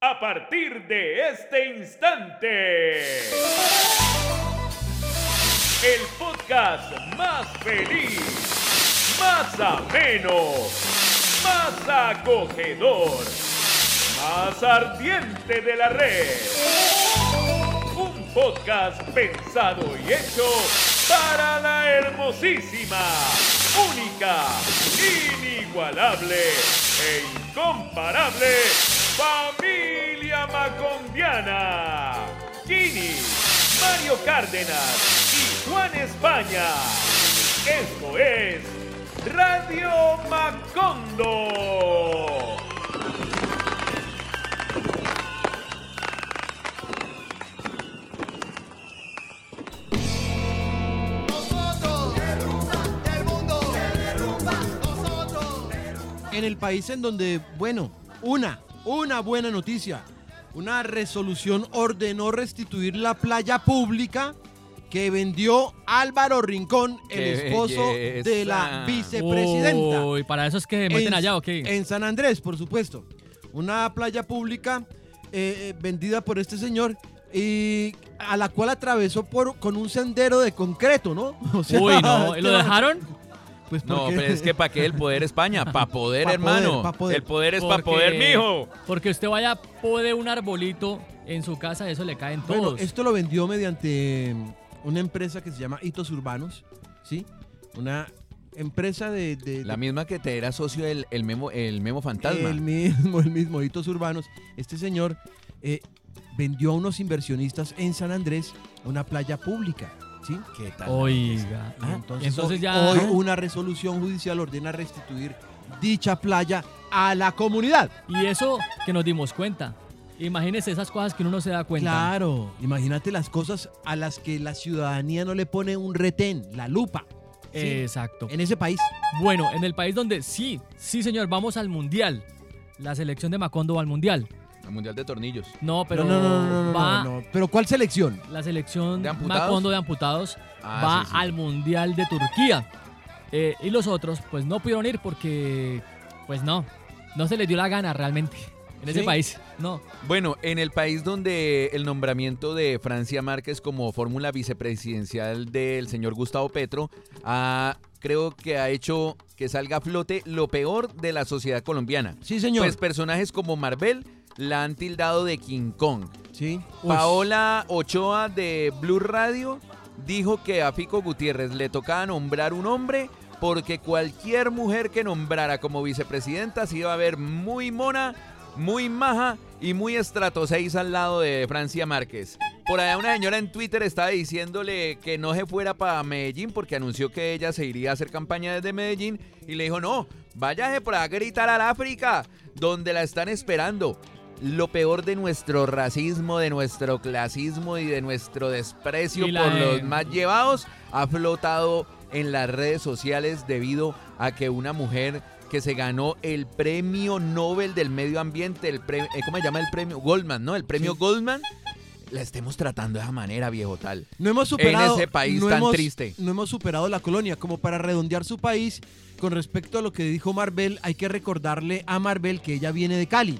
A partir de este instante, el podcast más feliz, más ameno, más acogedor, más ardiente de la red. Un podcast pensado y hecho para la hermosísima, única, inigualable e incomparable familia macondiana. Gini, Mario Cárdenas y Juan España. Esto es Radio Macondo. en el país en donde, bueno, una, una buena noticia, una resolución ordenó restituir la playa pública que vendió Álvaro Rincón, el ¡Qué esposo de la vicepresidenta. Uy, para eso es que meten En- allá, ¿o qué? En San Andrés, por supuesto. Una playa pública eh, eh, vendida por este señor y a la cual atravesó por, con un sendero de concreto, ¿no? O sea, Uy, no, ¿lo dejaron? Pues No, porque- pero es que ¿para qué el poder España? Para poder, Pa' poder, hermano. pa' poder. El poder es para poder, mijo. Porque usted vaya, pode un arbolito en su casa, eso le caen Bueno, todos. esto lo vendió mediante una empresa que se llama Hitos Urbanos, ¿sí? Una empresa de... de- La de- misma que te era socio el, el memo, el memo fantasma. El mismo, el mismo Hitos Urbanos. Este señor eh, vendió a unos inversionistas en San Andrés una playa pública, ¿sí? ¿Qué tal? Oiga. Ah, entonces, ya. hoy una resolución judicial ordena restituir dicha playa a la comunidad. Y eso que nos dimos cuenta. Imagínese esas cosas que uno no se da cuenta. Claro, imagínate las cosas a las que la ciudadanía no le pone un retén, la lupa. ¿sí? Exacto. En ese país. Bueno, en el país donde sí, sí, señor, vamos al mundial. La selección de Macondo va al mundial. El mundial de tornillos. No, pero no, no, no, no, va no, no. Pero ¿cuál selección? la selección ¿De amputados? Macondo de amputados Ah, va sí, sí. al mundial de Turquía. Eh, y los otros, pues no pudieron ir porque, pues no, no se les dio la gana realmente en ese ¿Sí? país. No. Bueno, en el país donde el nombramiento de Francia Márquez como fórmula vicepresidencial del señor Gustavo Petro ha, creo que ha hecho que salga a flote lo peor de la sociedad colombiana. Sí, señor. Pues personajes como Marvel la han tildado de King Kong. sí. Paola Ochoa de Blue Radio dijo que a Fico Gutiérrez le tocaba nombrar un hombre porque cualquier mujer que nombrara como vicepresidenta se iba a ver muy mona, muy maja y muy estrato 6 al lado de Francia Márquez. Por allá una señora en Twitter estaba diciéndole que no se fuera para Medellín porque anunció que ella se iría a hacer campaña desde Medellín y le dijo, no, váyase por allá a gritar al África, donde la están esperando. Lo peor de nuestro racismo, de nuestro clasismo y de nuestro desprecio por los más llevados ha flotado en las redes sociales debido a que una mujer que se ganó el premio Nobel del Medio Ambiente, el premio, eh, ¿cómo se llama el premio? Goldman, ¿no? El premio Sí. Goldman, la estemos tratando de esa manera, viejo tal. No hemos superado. ese país no tan hemos- triste. No hemos superado la colonia. Como para redondear su país, con respecto a lo que dijo Marvel, hay que recordarle a Marvel que ella viene de Cali.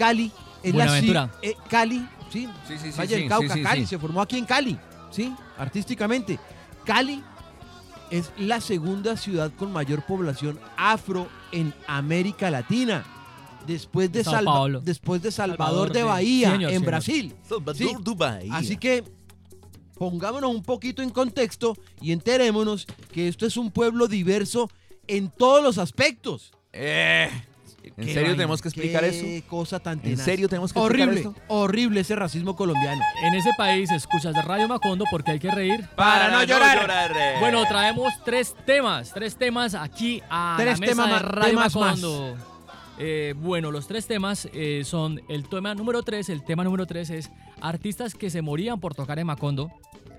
Cali es la eh, Cali, sí. Sí, sí, sí. Valle del sí, Cauca, sí, sí, Cali, sí. se formó aquí en Cali, ¿sí? Artísticamente. Cali es la segunda ciudad con mayor población afro en América Latina. Después de, Salva- después de Salvador, Salvador, de sí. Bahía, Sí, señor, en señor. Brasil. Sí. Así que pongámonos un poquito en contexto y enterémonos que esto es un pueblo diverso en todos los aspectos. Eh, ¿En Qué serio vaina, tenemos que explicar qué eso? cosa tan ¿En tenaz. serio tenemos que explicar Horrible, esto? horrible ese racismo colombiano. En ese país escuchas de Radio Macondo porque hay que reír. Para no llorar. Bueno, traemos tres temas, tres temas aquí a Tres la mesa temas de Radio temas más. Macondo. Eh, bueno, los tres temas eh, son el tema número tres. El tema número tres es artistas que se morían por tocar en Macondo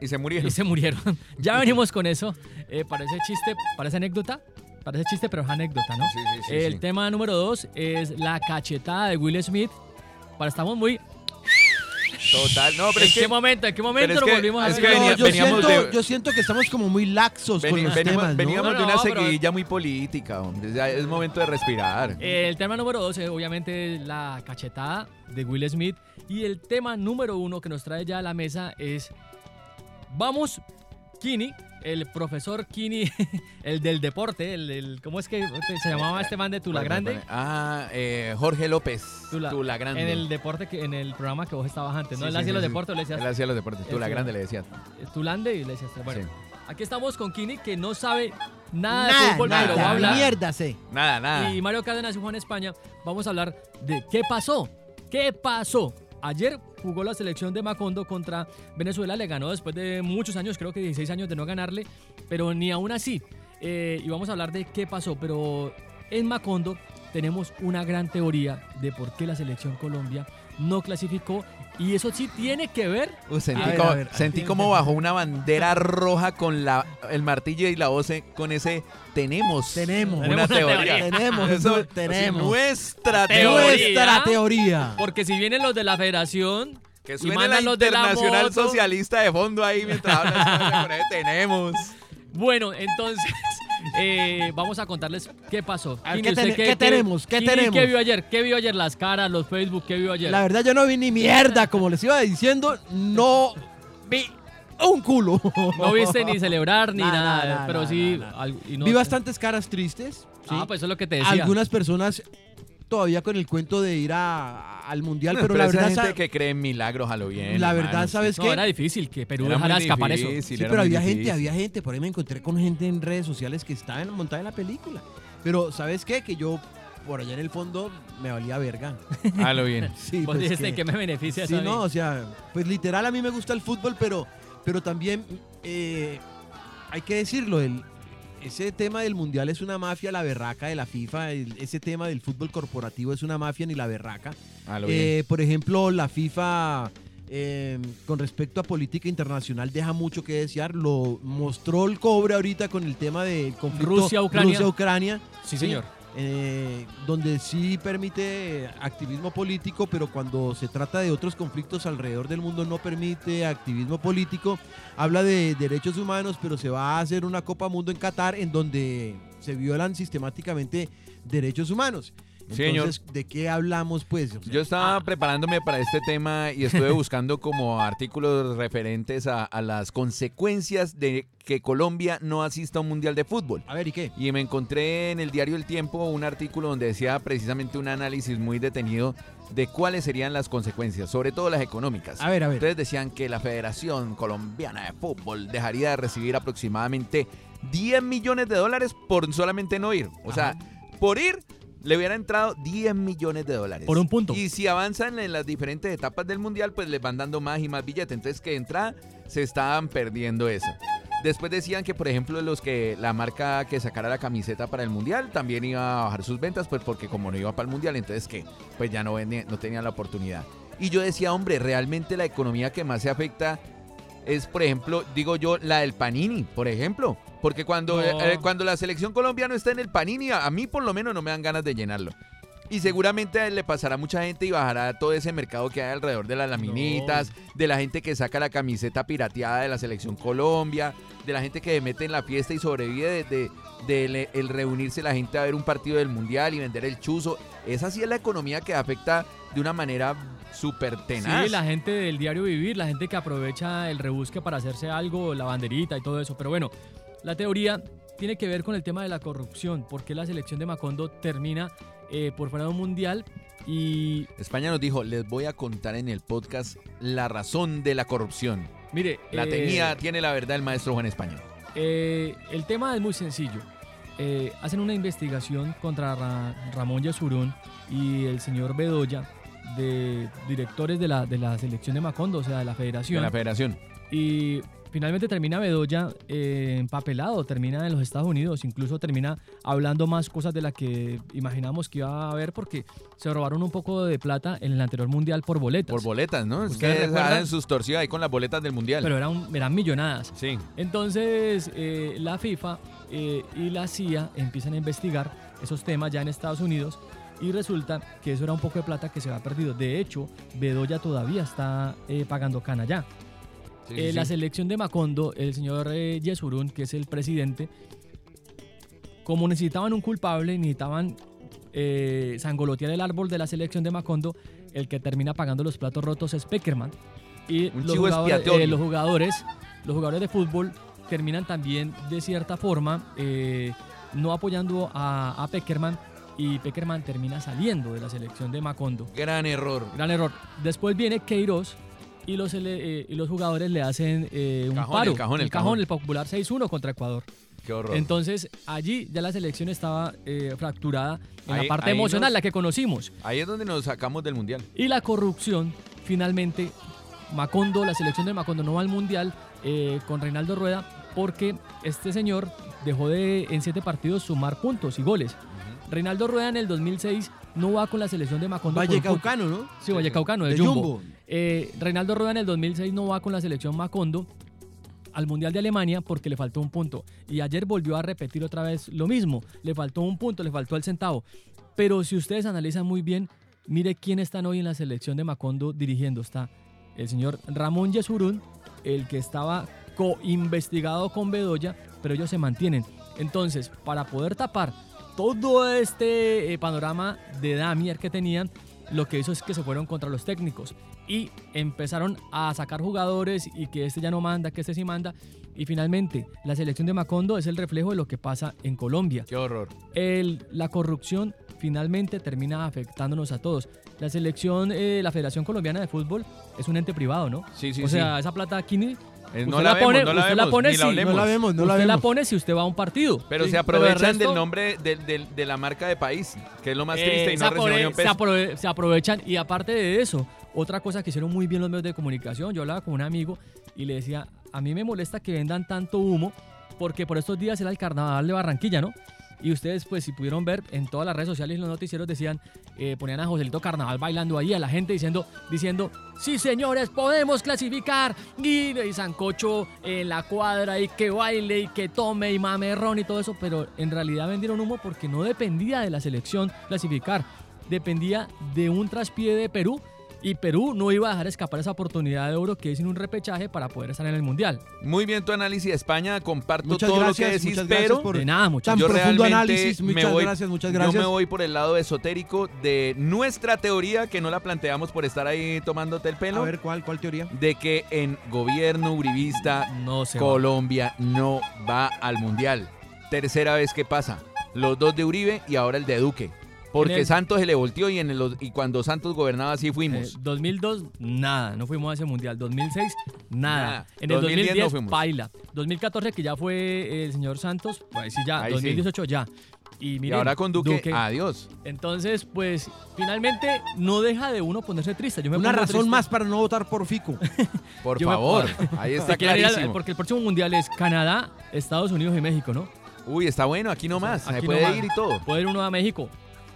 Y se murieron. y se murieron. ya venimos con eso. Eh, parece chiste, parece anécdota. Parece chiste, pero es anécdota, ¿no? Sí, sí, sí, el sí. tema número dos es la cachetada de Will Smith. Para estamos muy Total, no, pero ¿En es qué que momento? ¿En qué momento es lo que- volvimos a es ver? No, yo, veníamos siento, de- yo siento que estamos como muy laxos con los veníamos, temas, ¿no? veníamos No, de una no, pero- seguidilla muy política, hombre. Es momento de respirar. El tema número 12, obviamente, la cachetada de Will Smith. Y el tema número uno que nos trae ya a la mesa es. Vamos, Kini, el profesor Kini, el del deporte, el, el- ¿cómo es que se llamaba este man de Tula Grande? Ah, eh, Jorge López. Tula, Tula, Grande. En el deporte, que, en el programa que vos estabas antes, ¿no? Sí, Él sí, hacía sí, los sí. deportes, le Él decías hacía los deportes. Tula Eso. Grande le decía. Tulande y le decías. Bueno, Sí. aquí estamos con Kini que no sabe nada, de Nada, fútbol, nada, pero va a hablar. mierda sé. Nada, nada. Y Mario Cárdenas y Juan España, vamos a hablar de qué pasó. ¿Qué pasó? Ayer jugó la selección de Macondo contra Venezuela, le ganó después de muchos años, creo que 16 años de no ganarle, pero ni aún así. Eh, y vamos a hablar de qué pasó, pero en Macondo tenemos una gran teoría de por qué la selección Colombia no clasificó y eso sí tiene que ver Uh, sentí A ver, como, a ver, sentí aquí- como bajo una bandera roja con la, el martillo y la voz con ese tenemos. Tenemos. una teoría. teoría. Tenemos, Eso, tenemos. nuestra Teoría. teoría. Nuestra teoría. porque si vienen los de la federación Que y suene la los de la internacional socialista de fondo ahí mientras habla. con ese tenemos. Bueno, entonces eh, vamos a contarles qué pasó. Ver, Kini, ¿qué ¿usted ten- qué tenemos? ¿Qué Kini, tenemos? ¿Qué vio ayer? ¿Qué vio ayer? Las caras, los Facebook, ¿qué vio ayer? La verdad yo no vi ni mierda, como les iba diciendo, no vi un culo. No viste ni celebrar ni Nada, pero sí. nada. algo- y no- Vi bastantes caras tristes. ¿sí? Ah, pues eso es lo que te decía. Algunas personas todavía con el cuento de ir a- al mundial, pero, la esa verdad, gente que cree en milagros a lo bien. la hermano. verdad, ¿sabes No, qué? era difícil que Perú Era dejara escapar eso. Sí, pero había gente, había gente, por ahí me encontré con gente en redes sociales que estaba en- montada en la película. Pero, ¿sabes qué? Que yo, por allá en el fondo, me valía verga. A lo bien. Sí, Vos pues dijiste que- que me beneficia Sí, no, o sea, pues literal a mí me gusta el fútbol, pero, pero también eh, hay que decirlo, el, ese tema del mundial es una mafia, la berraca de la FIFA, el- ese tema del fútbol corporativo es una mafia ni la berraca. A lo bien. Eh, por ejemplo, la FIFA eh, con respecto a política internacional deja mucho que desear, lo mostró el cobre ahorita con el tema del conflicto Rusia-Ucrania. Rusia-Ucrania. Sí, señor. Eh, donde sí permite activismo político, pero cuando se trata de otros conflictos alrededor del mundo no permite activismo político. Habla de derechos humanos, pero se va a hacer una Copa Mundo en Qatar en donde se violan sistemáticamente derechos humanos. Sí, señor. Entonces, ¿de qué hablamos, pues? O sea, Yo estaba ah, preparándome para este tema y estuve buscando como artículos referentes a, a las consecuencias de que Colombia no asista a un mundial de fútbol. a ver, ¿y qué? Y me encontré en el diario El Tiempo un artículo donde decía precisamente un análisis muy detenido de cuáles serían las consecuencias, sobre todo las económicas. A ver, a ver. Ustedes decían que la Federación Colombiana de Fútbol dejaría de recibir aproximadamente 10 millones de dólares por solamente no ir. O sea, por ir le hubiera entrado 10 millones de dólares. Por un punto. Y si avanzan en las diferentes etapas del mundial, pues les van dando más y más billetes. Entonces, que entrada se estaban perdiendo eso. Después decían que, por ejemplo, los que la marca que sacara la camiseta para el mundial también iba a bajar sus ventas, pues porque como no iba para el mundial, entonces que pues ya no, vendía- no tenían la oportunidad. Y yo decía, hombre, realmente la economía que más se afecta es, por ejemplo, digo yo, la del Panini, por ejemplo. Porque cuando, No. eh, cuando la selección colombiana está en el Panini, a, a mí por lo menos no me dan ganas de llenarlo. Y seguramente le pasará a mucha gente y bajará todo ese mercado que hay alrededor de las laminitas, de la gente que saca la camiseta pirateada de la selección Colombia, de la gente que mete en la fiesta y sobrevive de, de- el reunirse la gente a ver un partido del mundial y vender el chuzo. Esa sí es la economía que afecta de una manera súper tenaz. Sí, la gente del diario vivir, la gente que aprovecha el rebusque para hacerse algo, la banderita y todo eso. Pero bueno, la teoría tiene que ver con el tema de la corrupción, porque la selección de Macondo termina eh, por fuera de un mundial y España nos dijo, les voy a contar en el podcast la razón de la corrupción. mire, La eh, tenía, tiene la verdad el maestro Juan España. Eh, el tema es muy sencillo. Hacen una investigación contra Ra- Ramón Yesurún y el señor Bedoya, de directores de la, de la selección de Macondo, o sea, de la De federación. la federación. Y finalmente termina Bedoya eh, empapelado, termina en los Estados Unidos, incluso termina hablando más cosas de las que imaginamos que iba a haber porque se robaron un poco de plata en el anterior mundial por boletas. Por boletas, ¿no? Es ¿Ustedes que hacen sus torcidas ahí con las boletas del mundial. pero eran, eran millonadas. sí. Entonces, eh, la FIFA eh, y la CIA empiezan a investigar esos temas ya en Estados Unidos Y resulta que eso era un poco de plata que se había perdido. De hecho, Bedoya todavía está eh, pagando cana ya. Sí, Eh, sí, La selección de Macondo, el señor eh, Yesurún, que es el presidente, como necesitaban un culpable, necesitaban eh, sangolotear el árbol de la selección de Macondo, el que termina pagando los platos rotos es Peckerman. Y los jugadores, eh, los jugadores, los jugadores de fútbol terminan también de cierta forma eh, no apoyando a, a Peckerman y Peckerman termina saliendo de la selección de Macondo. Gran error. Gran error. Después viene Queiroz y los, eh, y los jugadores le hacen eh, un Cajón, paro. el cajón, el un cajón, cajón. el popular 6-1 contra Ecuador. Qué horror. Entonces, allí ya la selección estaba eh, fracturada en Ahí- la parte emocional, nos- la que conocimos. Ahí es donde nos sacamos del mundial. Y la corrupción, finalmente, Macondo, la selección de Macondo no va al Mundial eh, con Reinaldo Rueda porque este señor dejó de en siete partidos sumar puntos y goles. Reinaldo Rueda en el 2006 no va con la selección de Macondo. Vallecaucano, ¿no? Sí, Vallecaucano, de, De Jumbo. Jumbo. Eh, Reinaldo Rueda en el 2006 no va con la selección Macondo al Mundial de Alemania porque le faltó un punto. Y ayer volvió a repetir otra vez lo mismo. Le faltó un punto, le faltó el centavo. Pero si ustedes analizan muy bien, mire quién están hoy en la selección de Macondo dirigiendo. Está el señor Ramón Yesurún, el que estaba co-investigado con Bedoya, pero ellos se mantienen. Entonces, para poder tapar todo este eh, panorama de Damier que tenían, lo que hizo es que se fueron contra los técnicos y empezaron a sacar jugadores y que este ya no manda, que este sí manda. Y finalmente, la selección de Macondo es el reflejo de lo que pasa en Colombia. Qué horror. El- la corrupción finalmente termina afectándonos a todos. La selección, eh, la Federación Colombiana de Fútbol es un ente privado, ¿no? Sí, sí, o sea, sí. esa plata aquí usted no la, vemos, pone, no la usted vemos, la pone la. No la vemos, no la usted la vemos. pone si usted va a un partido. Pero Sí, se el aprovechan del resto- nombre de, de- de la marca de país, que es lo más Eh, triste y se, no reciben un se peso. aprove- se aprovechan y aparte de eso, otra cosa que hicieron muy bien los medios de comunicación, yo hablaba con un amigo y le decía, a mí me molesta que vendan tanto humo porque por estos días era el carnaval de Barranquilla, ¿no? Y ustedes, pues, si pudieron ver en todas las redes sociales los noticieros decían, eh, ponían a Joselito Carnaval bailando ahí, a la gente diciendo, diciendo, sí señores, podemos clasificar. Y, y Sancocho en la cuadra y que baile y que tome y mamerrón y todo eso. Pero en realidad vendieron humo porque no dependía de la selección clasificar. Dependía de un traspié de Perú. Y Perú no iba a dejar escapar esa oportunidad de oro que es en un repechaje para poder estar en el Mundial. Muy bien tu análisis de España, comparto Muchas todo gracias, lo que decís, pero por De nada, muchachos. yo profundo realmente análisis. me Muchas voy- gracias, muchas yo gracias. me voy por el lado esotérico de nuestra teoría, que no la planteamos por estar ahí tomándote el A pelo, ver, ¿cuál, cuál teoría? de que en gobierno uribista No se va. Colombia no va al mundial. Tercera vez que pasa. Los dos de Uribe y ahora el de Duque. Porque el- Santos se le volteó y, en el- y cuando Santos gobernaba así Eh, fuimos. 2002, nada, no fuimos a ese mundial. 2006, nada. Nada. En el 2010 no 2010, fuimos. baila. 2014, que ya fue eh, el señor Santos, pues sí, ya. Ahí sí. 2018, ya. Y, y miren, ahora con Duque, adiós. Entonces, pues, finalmente no deja de uno ponerse triste. Yo me Una razón triste. más para no votar por Fico. Por Yo me- favor. Ahí está Se ir al- clarísimo. porque el próximo mundial es Canadá, Estados Unidos y México, ¿no? Uy, está bueno, aquí nomás. Se Aquí puede nomás. ir y todo. Puede ir uno a México.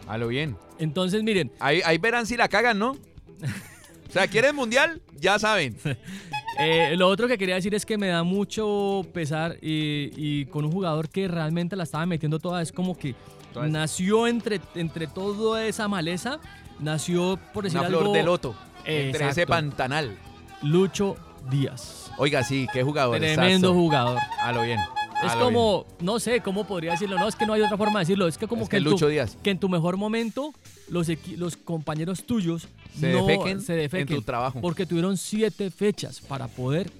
A lo bien. Entonces, miren, Ahí, ahí verán si la cagan, ¿no? O sea, ¿quieren mundial? Ya saben. Eh, lo otro que quería decir es que me da mucho pesar y, y con un jugador que realmente la estaba metiendo toda, es como que Toda nació entre, entre toda esa maleza, nació, por decir Una algo, flor de loto. Entre ese pantanal. Lucho Díaz. Oiga, sí, qué jugador. Tremendo jugador. A lo bien. Es como, no sé cómo podría decirlo, no, es que no hay otra forma de decirlo, es que como Es que, que en tu- Lucho Díaz que en tu mejor momento los, los compañeros tuyos se no defequen, se defequen en tu trabajo. porque tuvieron siete fechas para poder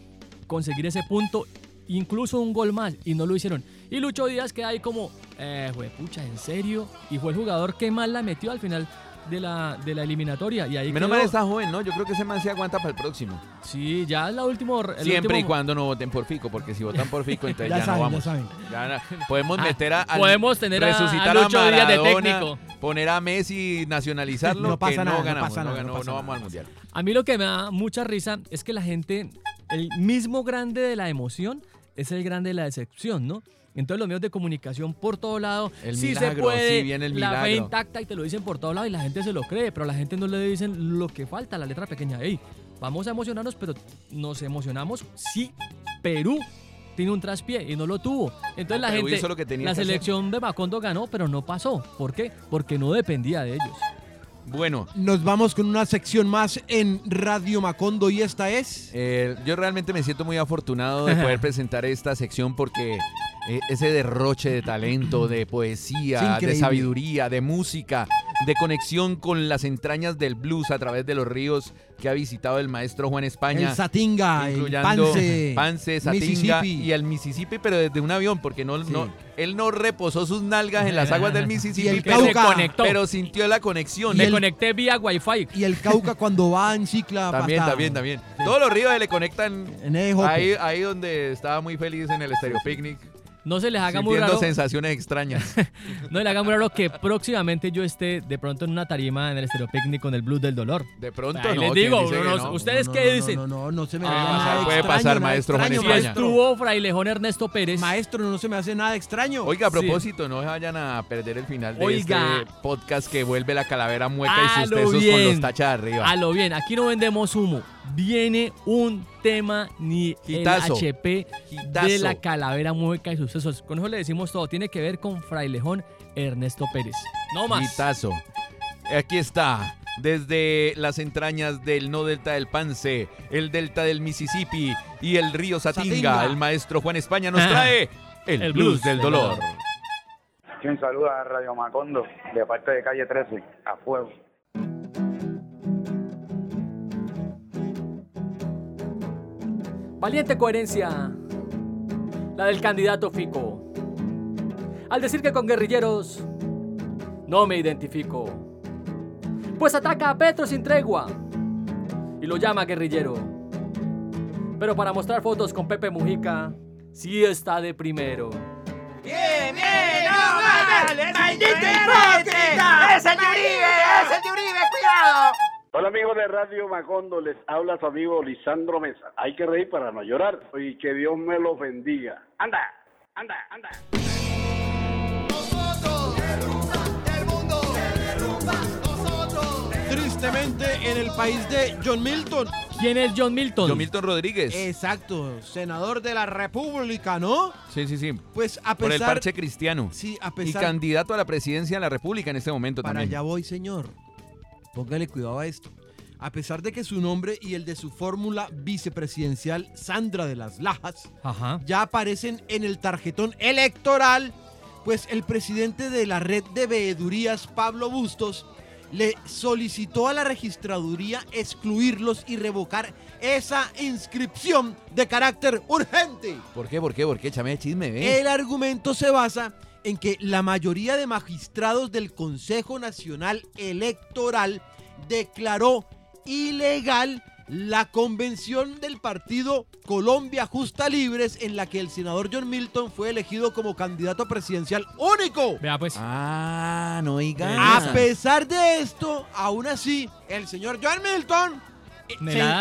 conseguir ese punto, incluso un gol más, y no lo hicieron. Y Lucho Díaz queda ahí como, eh, pucha, ¿en serio? Y fue el jugador que más la metió al final de la, de la eliminatoria. Y ahí Menos quedó. mal está joven, ¿no? Yo creo que ese man se aguanta para el próximo. Sí, ya es la última. Siempre y cuando no voten por Fico, porque si votan por Fico, entonces Ya ya, saben, no ya vamos. saben. Ya na- podemos Ah, meter a, al- podemos tener resucitar a Lucho Díaz de Maradona, técnico. poner a Messi, nacionalizarlo, No pasa que no nada, no ganamos, pasa no, nada, no pasa no nada. vamos al mundial. A mí lo que me da mucha risa es que la gente, el mismo grande de la emoción es el grande de la decepción, ¿no? Entonces los medios de comunicación por todo lado, El sí se puede, sí viene el la fe milagro. intacta y te lo dicen por todo lado y la gente se lo cree, pero a la gente no le dicen lo que falta, la letra pequeña. Ey, vamos a emocionarnos, pero nos emocionamos si Perú tiene un traspié y no lo tuvo. Entonces la gente, hizo lo que tenía la que hacer. selección de Macondo ganó, pero no pasó. ¿Por qué? Porque no dependía de ellos. Bueno, Nos vamos con una sección más en Radio Macondo y esta es... eh, yo realmente me siento muy afortunado de poder presentar esta sección porque ese derroche de talento, de Es poesía, de sabiduría, de música, de conexión con las entrañas del blues a través de los ríos que ha visitado el maestro Juan España. El Satinga, el incluyendo Pance, Pance, Satinga y el Mississippi, pero desde un avión, porque no, Sí. no, él no reposó sus nalgas en las aguas del Mississippi, Y el pero, Cauca. conectó. pero sintió la conexión. Me el- conecté vía Wi-Fi. Y el Cauca cuando va en cicla También, hasta- también, también. Todos los ríos se le conectan En el ahí, ahí donde estaba muy feliz en el Stereo Picnic, No se les haga muy raro. sensaciones extrañas. No se les haga muy raro que próximamente yo esté de pronto en una tarima en el Estéreo Picnic con el blues del dolor. De pronto, Ahí no. les ¿quién digo, no? ¿Ustedes No, qué no, dicen? No, no, no, no se me hace pasar, nada puede extraño, pasar, nada maestro Juan extraño, Si España. estuvo Frailejón Ernesto Pérez. Maestro, no se me hace nada extraño. Oiga, a Sí. propósito, no vayan a perder el final de Oiga. este podcast que vuelve la calavera mueca A y sus tesos con los tachas arriba. A lo bien, aquí no vendemos humo. Viene un tema ni Hitazo. el HP de la calavera mueca y sucesos. Con eso le decimos todo. Tiene que ver con Frailejón Ernesto Pérez. No más. Hitazo. Aquí está. Desde las entrañas del no delta del Pance, el delta del Mississippi y el río Satinga, Satinga. el maestro Juan España nos trae el, El blues blues del dolor. Quien saluda a Radio Macondo de parte de calle 13, a fuego. Valiente coherencia, la del candidato Fico. Al decir que con guerrilleros no me identifico, pues ataca a Petro sin tregua y lo llama guerrillero. Pero para mostrar fotos con Pepe Mujica, sí está de primero. Hola amigos de Radio Macondo, les habla su amigo Lisandro Mesa. Hay que reír para no llorar y que Dios me los bendiga. Anda, anda, anda. Tristemente en el país de John Milton. ¿Quién es John Milton? Yo, Milton Rodríguez. Exacto, senador de la República, ¿no? sí, sí, sí. Pues a Por el pesar... parche cristiano. Sí, a Y pesar... candidato a la presidencia de la República en este momento Para también. allá voy, señor. Póngale cuidado a esto. A pesar de que su nombre y el de su fórmula vicepresidencial, Sandra de las Lajas, Ajá. ya aparecen en el tarjetón electoral, pues el presidente de la red de veedurías, Pablo Bustos, le solicitó a la registraduría excluirlos y revocar esa inscripción de carácter urgente. ¿Por qué? ¿Por qué? ¿Por qué? Échame chisme, ve. El argumento se basa en que la mayoría de magistrados del Consejo Nacional Electoral declaró ilegal la convención del partido Colombia Justa Libres en la que el senador John Milton fue elegido como candidato presidencial único. Vea pues. Ah, no oiga. A pesar de esto, aún así, el señor John Milton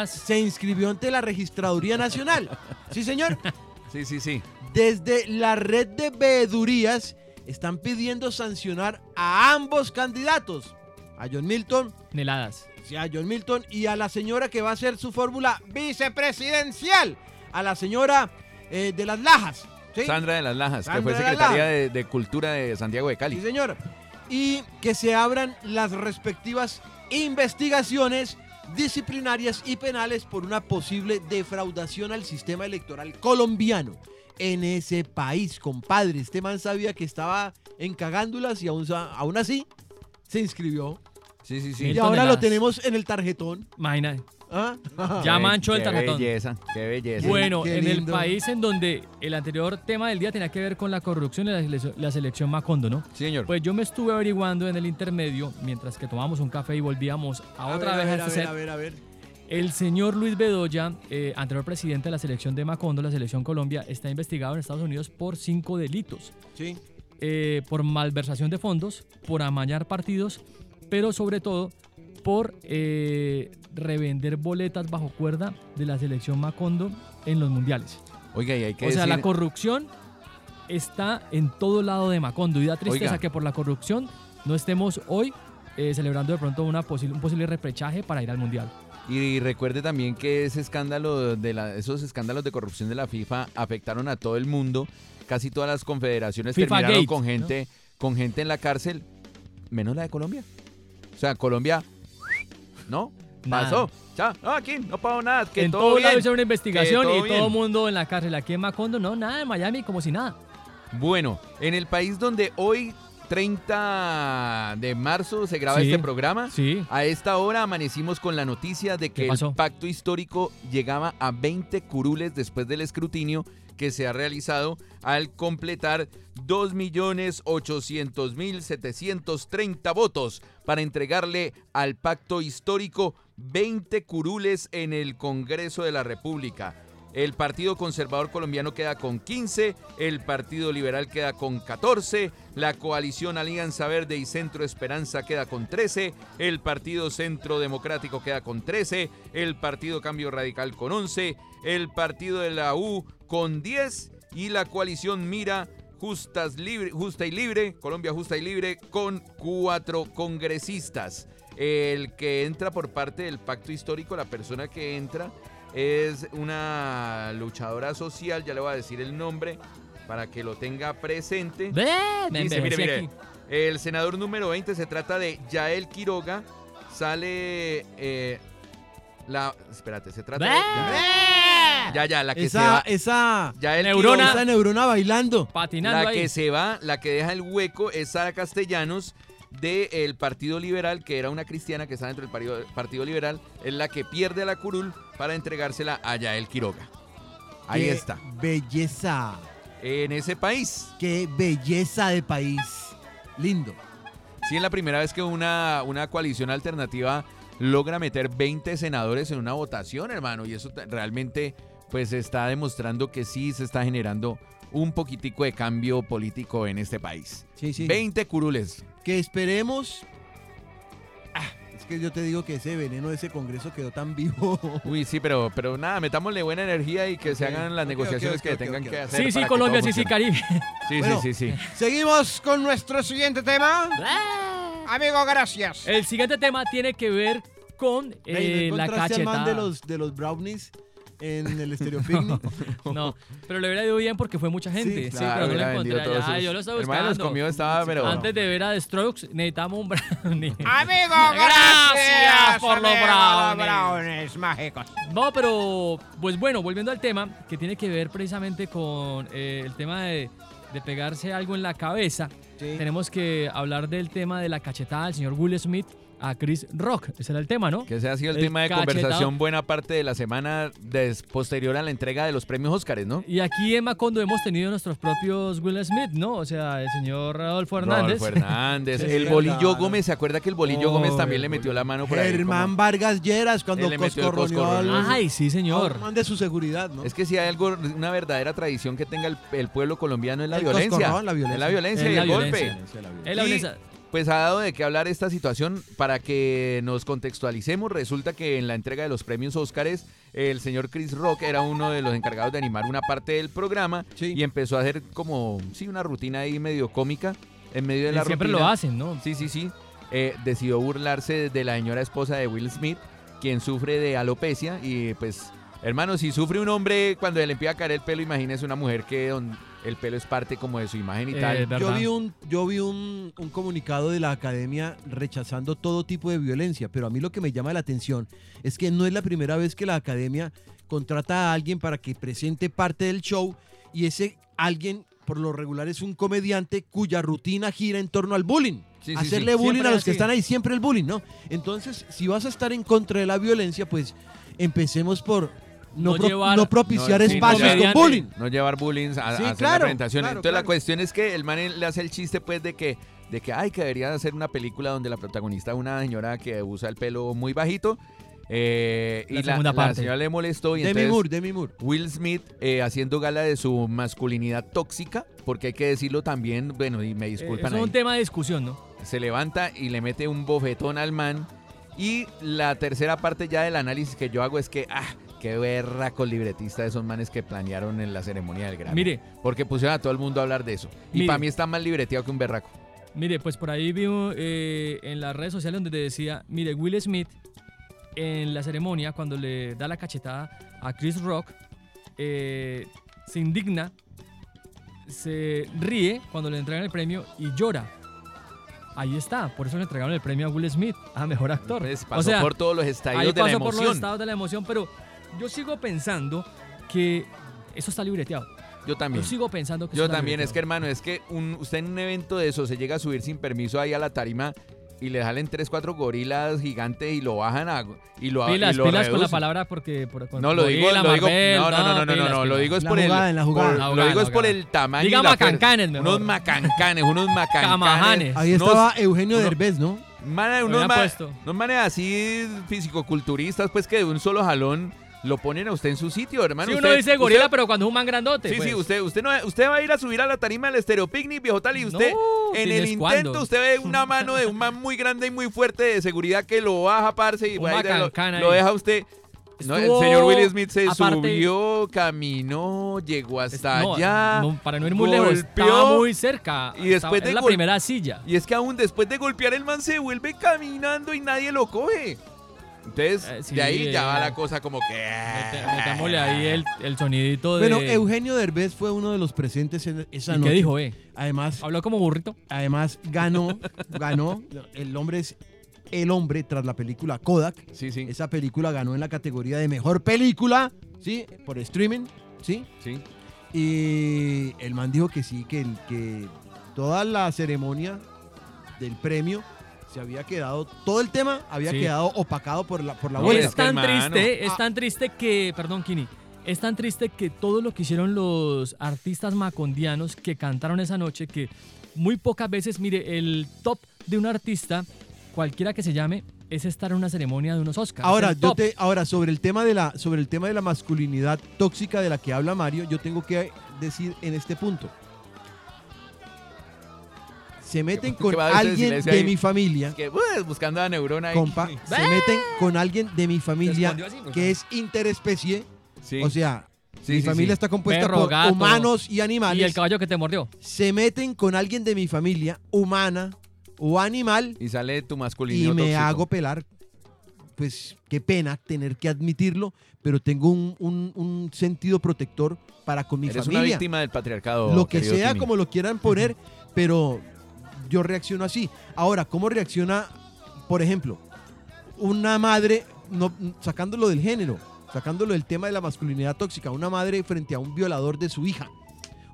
se inscribió ante la Registraduría Nacional. Sí, señor. Sí, sí, sí. Desde la red de veedurías están pidiendo sancionar a ambos candidatos, a John Milton, Neladas. sí, a John Milton y a la señora que va a ser su fórmula vicepresidencial, a la señora eh, de las Lajas. ¿sí? Sandra de las Lajas, que fue secretaria de, de Cultura de Santiago de Sí, Cali. señor. Y que se abran las respectivas investigaciones disciplinarias y penales por una posible defraudación al sistema electoral colombiano en ese país, compadre. Este man sabía que estaba en cagándulas y aún, así se inscribió. Sí, sí, Y sí. Mil ahora lo tenemos en el tarjetón. Imagina. ¿Ah? Ya Qué- manchó el qué tarjetón. belleza, qué belleza. Bueno, qué en el país en donde el anterior tema del día tenía que ver con la corrupción y la, selección- la selección Macondo, ¿no? Sí, señor. Pues yo me estuve averiguando en el intermedio, mientras que tomábamos un café y volvíamos a, otra ver, vez a a ver, este a set. ver, a ver, a ver. El señor Luis Bedoya, eh, anterior presidente de la selección de Macondo, la selección Colombia, está investigado en Estados Unidos por cinco delitos. Sí. Eh, por malversación de fondos, por amañar partidos, pero sobre todo por eh, revender boletas bajo cuerda de la selección Macondo en los mundiales. Oiga, y hay que O sea, decir... la corrupción está en todo lado de Macondo y da tristeza Oiga. que por la corrupción no estemos hoy eh, celebrando de pronto una posi- un posible repechaje para ir al mundial. Y recuerde también que ese escándalo de la, esos escándalos de corrupción de la FIFA afectaron a todo el mundo. Casi todas las confederaciones FIFA terminaron Gate, con gente, con gente en la cárcel, menos la de Colombia. O sea, Colombia, ¿no? Nada. Pasó. Ya, no, aquí no pasó nada. Que en todo todo lado hicieron una investigación todo y todo el mundo en la cárcel. Aquí en Macondo, no, nada, en Miami como si nada. Bueno, en el país donde hoy, 30 de marzo, se graba Sí. este programa, Sí. a esta hora amanecimos con la noticia de ¿Qué que el pacto histórico llegaba a 20 curules después del escrutinio que se ha realizado al completar 2.800.730 votos para entregarle al pacto histórico 20 curules en el Congreso de la República. El Partido Conservador Colombiano queda con 15, el Partido Liberal queda con 14, la coalición Alianza Verde y Centro Esperanza queda con 13, el Partido Centro Democrático queda con 13, el Partido Cambio Radical con 11, el Partido de la U con 10 y la coalición Mira Justas Justa y Libre, Colombia Justa y Libre, con cuatro congresistas. El que entra por parte del pacto histórico, la persona que entra es una luchadora social, ya le voy a decir el nombre para que lo tenga presente. Ve, Dice, mire, mire, aquí. el senador número 20 se trata de Yael Quiroga. Sale eh, la. Espérate, se trata de. Ya, ya, ya, la que se va. esa, Yael Neurona. Quiroga, esa neurona bailando. Patinando la ahí. que se va, la que deja el hueco es Sara Castellanos del Partido Liberal, que era una cristiana que está dentro del Partido, Partido Liberal, es la que pierde la curul para entregársela a Yael Quiroga. Ahí Qué está. Belleza. En ese país. Qué belleza de país. Lindo. Sí, es la primera vez que una, una coalición alternativa logra meter 20 senadores en una votación, hermano. Y eso realmente pues está demostrando que sí se está generando un poquitico de cambio político en este país. Sí, sí. 20 curules. Que esperemos. Ah, es que yo te digo que ese veneno de ese congreso quedó tan vivo. Uy, sí, pero, pero nada, metámosle buena energía y que se Ok, hagan las ok, negociaciones ok, que tengan que hacer. Sí, sí, para que Colombia, todo sí, sí. Caribe. Sí, Bueno. sí, sí, sí. Seguimos con nuestro siguiente tema. Amigo, gracias. El siguiente tema tiene que ver con eh, ¿no la cachetada. de los, de los brownies en el Stereo Picnic? No, pero le hubiera ido bien porque fue mucha gente. Sí, claro, pero no lo encontré allá. sus- Yo lo estaba Hermano, los buscando. comió estaba, pero... Antes de ver a The Strokes, necesitamos un brownie. Amigo, Gracias por los brownies. brownies mágicos. No, pero pues bueno, volviendo al tema, que tiene que ver precisamente con eh, el tema de, de pegarse algo en la cabeza, Sí. tenemos que hablar del tema de la cachetada del señor Will Smith a Chris Rock. Ese era el tema, ¿no? Que ese ha sido el, El tema de cachetado. conversación buena parte de la semana posterior a la entrega de los premios Óscares, ¿no? Y aquí en Macondo hemos tenido nuestros propios Will Smith, ¿no? O sea, el señor Rodolfo Hernández. Rodolfo Hernández. Sí, el es bolillo verdad. Gómez, ¿se acuerda que el bolillo Gómez también le metió la mano por ahí? Germán como- Vargas Lleras cuando le metió el. Ay, sí, señor. de su seguridad, ¿no? Es que si hay algo, una verdadera tradición que tenga el, el pueblo colombiano es la El violencia. coscorrón, la violencia. Es la violencia Es y el golpe. Es la violencia. Pues ha dado de qué hablar esta situación para que nos contextualicemos. Resulta que en la entrega de los premios Óscares, el señor Chris Rock era uno de los encargados de animar una parte del programa Sí. y empezó a hacer como, sí, una rutina ahí medio cómica en medio de la Siempre rutina. lo hacen, ¿no? Sí, sí, sí. Eh, decidió burlarse de la señora esposa de Will Smith, quien sufre de alopecia. Y pues, hermano, si sufre un hombre cuando le empieza a caer el pelo, imagínese una mujer que don- el pelo es parte como de su imagen y Eh, tal. verdad. Yo vi, un, yo vi un, un comunicado de la academia rechazando todo tipo de violencia, pero a mí lo que me llama la atención es que no es la primera vez que la academia contrata a alguien para que presente parte del show y ese alguien por lo regular es un comediante cuya rutina gira en torno al bullying. Sí, sí, Hacerle sí. bullying Siempre a los así. que están ahí, siempre el bullying, ¿no? Entonces, si vas a estar en contra de la violencia, pues empecemos por no, No pro- llevar- no propiciar no, sí, no espacios con bullying. No llevar bullying a, a Sí, hacer claro, la presentación. claro, Entonces la cuestión es que el man le hace el chiste pues de que de que ay que debería hacer una película donde la protagonista es una señora que usa el pelo muy bajito eh, y La la, segunda la parte. señora le molestó y Demi entonces Moore, Demi Moore. Will Smith eh, haciendo gala de su masculinidad tóxica porque hay que decirlo también bueno y me Eh, disculpan es ahí, un tema de discusión, ¿no? se levanta y le mete un bofetón al man y la tercera parte ya del análisis que yo hago es que ah qué berraco libretista de esos manes que planearon en la ceremonia del Grammy. Mire, Porque pusieron a todo el mundo a hablar de eso. Y Mire. para mí está más libreteado que un berraco. mire, pues por ahí vi eh, en las redes sociales donde te decía, mire, Will Smith en la ceremonia, cuando le da la cachetada a Chris Rock, eh, se indigna, se ríe cuando le entregan el premio y llora. Ahí está, por eso le entregaron el premio a Will Smith, a mejor actor. Pues pasó o sea, por todos los ahí estadios de la pasó por los emoción. estados de la emoción, pero yo sigo pensando que eso está libreteado. Yo también. Yo sigo pensando que eso Yo está también, es que hermano, es que un- usted en un evento de eso se llega a subir sin permiso ahí a la tarima y le salen tres, cuatro gorilas gigantes y lo bajan a, y lo, Pilas, y lo pilas con la palabra porque... Por, con- No, lo digo, gorila, lo digo, Marvel, no, no, no, no, no, pilas, no, lo digo es por el, lo digo es por el tamaño Diga y la fuerza. macancanes mejor. Unos macancanes, unos macancanes. Camajanes. Ahí unos- estaba Eugenio Derbez, ¿no? Mana- Lo unos, unos manes así fisicoculturistas, pues que de un solo jalón lo ponen a usted en su sitio, hermano. Sí, uno Usted- dice gorila, usted- pero cuando es un man grandote. Sí, pues. sí, usted, usted, no, usted va a ir a subir a la tarima del Stereo Picnic, viejo tal, y usted No, en el ¿tienes intento usted ve una mano de un man muy grande y muy fuerte de seguridad que lo baja, parce, y a lo, deja usted. No, el señor Will Smith se aparte- subió, caminó, llegó hasta No, allá. no, para no ir muy lejos, golpeó, estaba muy cerca. y después Estaba- de la primera silla. Y es que aún después de golpear el man se vuelve caminando y nadie lo coge. Entonces, Eh, sí, de ahí ya eh, va la cosa como que... Metámosle ahí el, el sonidito de... Bueno, Eugenio Derbez fue uno de los presentes en esa ¿Y noche. qué dijo, eh? Además, Habló como burrito. además ganó, ganó. El hombre es el hombre tras la película Kodak. Sí, sí, Esa película ganó en la categoría de mejor película, ¿sí? Por streaming, ¿sí? sí. Y el man dijo que sí, que, el- que toda la ceremonia del premio se había quedado, todo el tema había Sí. quedado opacado por la, por la No, huelga. es tan hermano. triste, es tan triste que, perdón, Kini, es tan triste que todo lo que hicieron los artistas macondianos que cantaron esa noche, que muy pocas veces, mire, el top de un artista, cualquiera que se llame, es estar en una ceremonia de unos Oscars. Ahora, yo te, ahora sobre el tema de la sobre el tema de la masculinidad tóxica de la que habla Mario, yo tengo que decir en este punto. Se meten ¿Qué con alguien de ahí? mi familia, Que, uh, buscando a Neurona ahí. compa, se meten con alguien de mi familia que es interespecie, Sí. o sea, Sí, mi sí, familia sí. está compuesta Perro, por gato. humanos y Y animales. el caballo que te mordió. se meten con alguien de mi familia, humana o animal, Y sale tu y masculinidad me hago pelar. Pues qué pena tener que admitirlo, pero tengo un, un- un sentido protector para con mi Eres una familia. víctima del patriarcado. Lo que sea, como lo quieran poner, pero yo reacciono así. Ahora, ¿cómo reacciona, por ejemplo, una madre, no, sacándolo del género, sacándolo del tema de la masculinidad tóxica, una madre frente a un violador de su hija?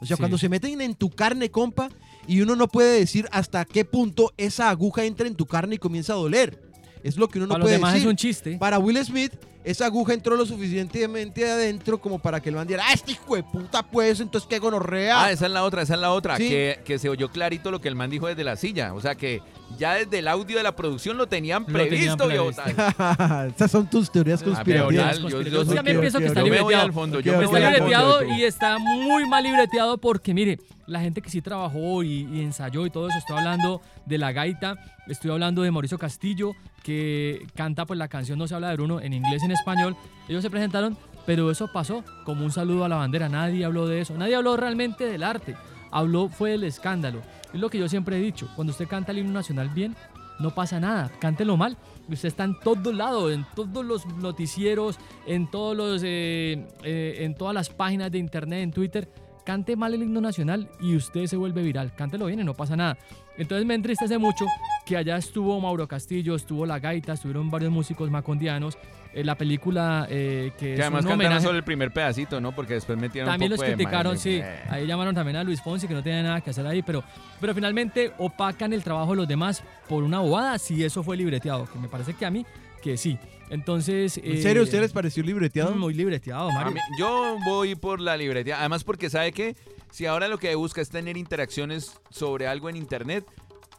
O sea, Sí. cuando se meten en tu carne, compa, y uno no puede decir hasta qué punto esa aguja entra en tu carne y comienza a doler. Es lo que uno no Para los puede demás decir. es un chiste. Para Will Smith, esa aguja entró lo suficientemente adentro como para que el man diera, ah, este hijo de puta, pues, entonces qué gonorrea. Ah, esa es la otra, esa es la otra. Sí. Que, que se oyó clarito lo que el man dijo desde la silla. O sea que ya desde el audio de la producción lo tenían Lo tenían previsto. Esas son tus teorías Ah, conspirativas. yo- yo Yo soy- también pienso que está libreteado. al fondo, Ok, yo Está libreteado y está muy mal libreteado porque, mire, la gente que sí trabajó y, y ensayó y todo eso, estoy hablando de la gaita, estoy hablando de Mauricio Castillo, que canta pues la canción No se habla de Bruno en inglés y en español. Ellos se presentaron, pero eso pasó como un saludo a la bandera. Nadie habló de eso, nadie habló realmente del arte. Habló fue del escándalo. Es lo que yo siempre he dicho, cuando usted canta el himno nacional bien, no pasa nada, cántelo mal. Usted está en todos lados, en todos los noticieros, en todos los, eh, eh, en todas las páginas de internet, en Twitter. Cante mal el himno nacional y usted se vuelve viral. Cántelo bien y no pasa nada. Entonces me entristece mucho que allá estuvo Mauro Castillo, estuvo La Gaita, estuvieron varios músicos macondianos. Eh, la película eh, que, Que es además un cantaron solo el primer pedacito, ¿no? Porque después metieron También un los poco de criticaron, sí. eh. Ahí llamaron también a Luis Fonsi, que no tenía nada que hacer ahí, pero, pero finalmente opacan el trabajo de los demás por una bobada, si eso fue libreteado, que me parece que a mí, que sí. Entonces... ¿En eh, serio a usted les pareció libreteado? Muy libreteado, Mario. mí- yo voy por la librería. Además, porque sabe que si ahora lo que busca es tener interacciones sobre algo en internet.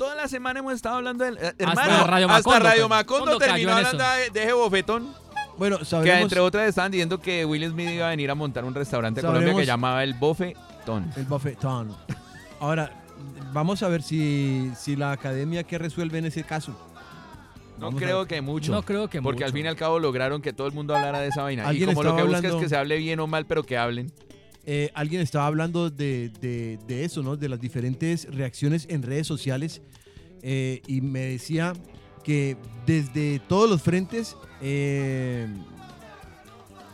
Toda la semana hemos estado hablando del. eh, hermano, Radio hasta Macondo, Radio pues. Macondo terminó hablando de, de ese bofetón. Bueno, Que sabremos entre otras estaban diciendo que Will Smith iba a venir a montar un restaurante en Colombia que llamaba el Bofetón. el bofetón. Ahora, vamos a ver si, si la academia que resuelve en ese caso. No Vamos creo que mucho. No creo que porque al fin y al cabo lograron que todo el mundo hablara de esa vaina. Y Alguien como lo que busca es que se hable bien o mal, pero que hablen. Eh, alguien estaba hablando de, de- de eso, ¿no? De las diferentes reacciones en redes sociales. eh, y me decía que desde todos los frentes eh,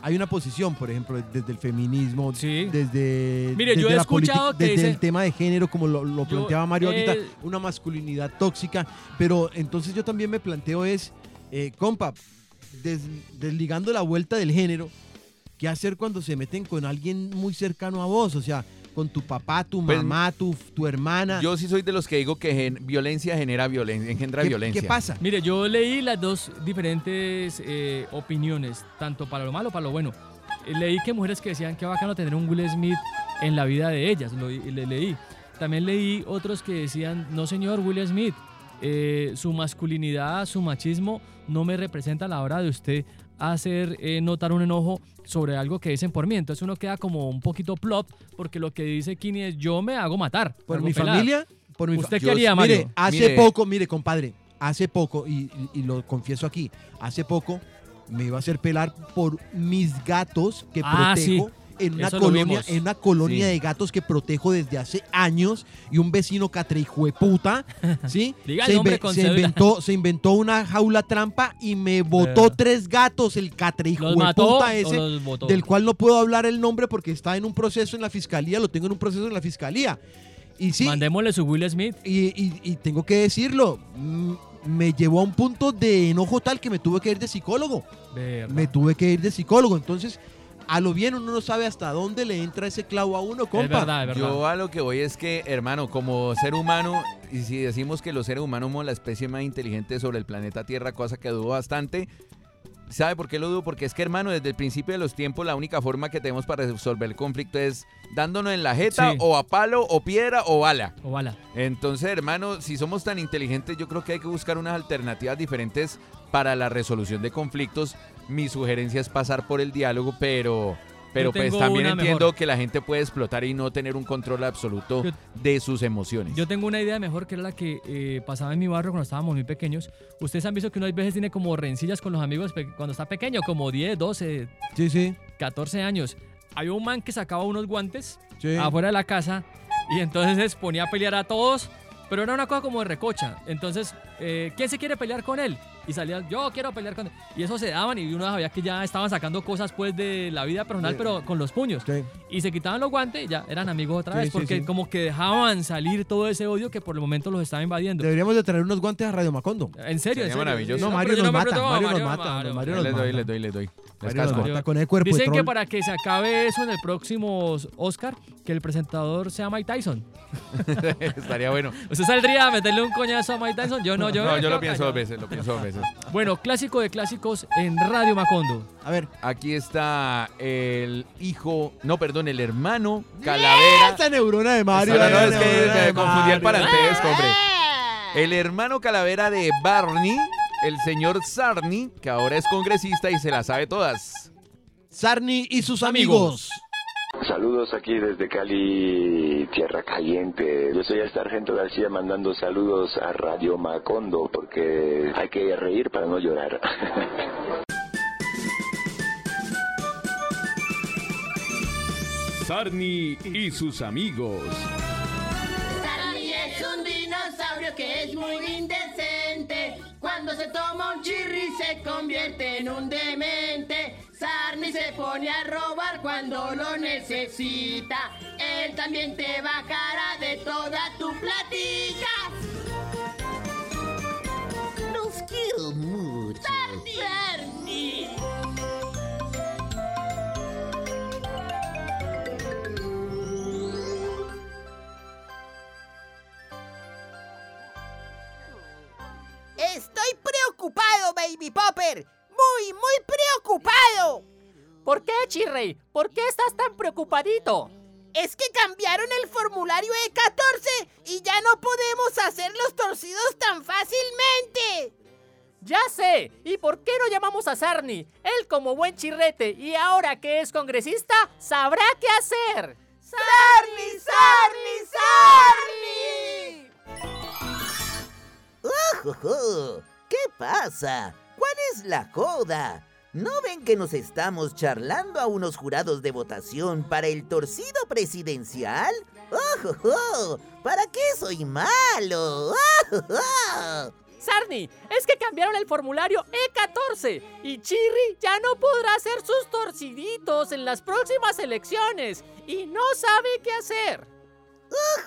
hay una posición, por ejemplo, desde el feminismo, Sí. desde, Mire, yo he la escuchado que desde dice- el tema de género, como lo, planteaba Mario ahorita, una masculinidad tóxica. Pero entonces yo también me planteo es, compa, des- desligando la vuelta del género, ¿qué hacer cuando se meten con alguien muy cercano a vos? O sea, con tu papá, tu Pues, mamá, tu, tu hermana. Yo sí soy de los que digo que gen- violencia genera violencia, engendra ¿Qué, violencia. ¿Qué pasa? Mire, yo leí las dos diferentes eh, opiniones, tanto para lo malo como para lo bueno. Eh, leí que mujeres que decían que bacano tener un Will Smith en la vida de ellas, lo le- leí. También leí otros que decían, no señor Will Smith, eh, su masculinidad, su machismo no me representa a la hora de usted hacer eh, notar un enojo sobre algo que dicen por mí. Entonces uno queda como un poquito plop porque lo que dice Kini es yo me hago matar. Por hago mi pelar". familia, por mi fa- ¿Usted qué haría, Mire, hace Mire. poco, mire, compadre, hace poco, y, y- y lo confieso aquí, hace poco me iba a hacer pelar por mis gatos que Ah, protejo. En una, Eso colonia, en una colonia Sí. de gatos que protejo desde hace años y un vecino catrehijueputa, ¿sí? Diga el se, inve- se inventó, se inventó una jaula trampa y me botó Eh. tres gatos, el ¿Los mató catrehijueputa o ese del cual no puedo hablar el nombre porque está en un proceso en la fiscalía, lo tengo en un proceso en la fiscalía. Y sí, Mandémosle su Will Smith. y, y- y tengo que decirlo, me llevó a un punto de enojo tal que me tuve que ir de psicólogo. Me tuve que ir de psicólogo. Entonces, a lo bien uno no sabe hasta dónde le entra ese clavo a uno, compa. Es verdad, es verdad. Yo a lo que voy es que, hermano, como ser humano, y si decimos que los seres humanos somos la especie más inteligente sobre el planeta Tierra, cosa que dudo bastante, ¿sabe por qué lo dudo? Porque es que, hermano, desde el principio de los tiempos, la única forma que tenemos para resolver el conflicto es dándonos en la jeta, Sí. o a palo, o piedra, o bala. O bala. Entonces, hermano, si somos tan inteligentes, yo creo que hay que buscar unas alternativas diferentes para la resolución de conflictos. Mi sugerencia es pasar por el diálogo, pero, pero pues también entiendo mejor. que la gente puede explotar y no tener un control absoluto Yo- de sus emociones. Yo tengo una idea mejor que era la que eh, pasaba en mi barrio cuando estábamos muy pequeños. Ustedes han visto que uno a veces tiene como rencillas con los amigos cuando está pequeño, como 10, 12, Sí, sí. 14 años. Había un man que sacaba unos guantes sí. afuera de la casa y entonces se ponía a pelear a todos, pero era una cosa como de recocha. Entonces, eh, ¿quién se quiere pelear con él? Y salía, yo quiero pelear con él. Y eso se daban y uno sabía que ya estaban sacando cosas pues de la vida personal, Sí. pero con los puños. Sí. Y se quitaban los guantes y ya eran amigos otra Sí, vez, porque sí. como que dejaban salir todo ese odio que por el momento los estaba invadiendo. Deberíamos de traer unos guantes a Radio Macondo. En serio, en Sería serio. maravilloso. No, Mario yo nos mata, Mario nos Mario, mata, Mario. Mario les nos doy, mata. les doy, les doy. Les casco. mata con el cuerpo Dicen que para que se acabe eso en el próximo Oscar, que el presentador sea Mike Tyson. Estaría bueno. ¿Usted saldría a meterle un coñazo a Mike Tyson? Yo no, yo No, yo lo pienso dos veces, lo pienso dos veces. Bueno, clásico de clásicos en Radio Macondo. A ver, Aquí está el hijo, no, perdón, el hermano Calavera. esta neurona de Mario. No, no, es que neurona de me confundí el parentesco, hombre. El hermano Calavera de Barney, el señor Sarney, que ahora es congresista y se la sabe todas. Sarni y sus Amigos. amigos. Saludos aquí desde Cali, Tierra Caliente. Yo soy el Sargento García mandando saludos a Radio Macondo porque hay que reír para no llorar. Sarni y sus amigos. Sarni es un dinosaurio que es muy indecente. Cuando se toma un chirri se convierte en un demente. Sarni se pone a robar cuando lo necesita. Él también te bajará de toda tu platica. Los quiero mucho. Sarni. Estoy preocupado, Baby Popper. Muy, muy preocupado. ¿Por qué, Chirrey? ¿Por qué estás tan preocupadito? Es que cambiaron el formulario E14 y ya no podemos hacer los torcidos tan fácilmente. Ya sé. ¿Y por qué no llamamos a Sarni? Él como buen chirrete y ahora que es congresista, sabrá qué hacer. ¡Sarni, Sarni, Sarni! ¡Ojo! ¿Qué pasa? ¿Cuál es la joda? ¿No ven que nos estamos charlando a unos jurados de votación para el torcido presidencial? ¡Ojo! ¿Para qué soy malo? ¡Ojo! Sarni, es que cambiaron el formulario E14 y Chirri ya no podrá hacer sus torciditos en las próximas elecciones y no sabe qué hacer.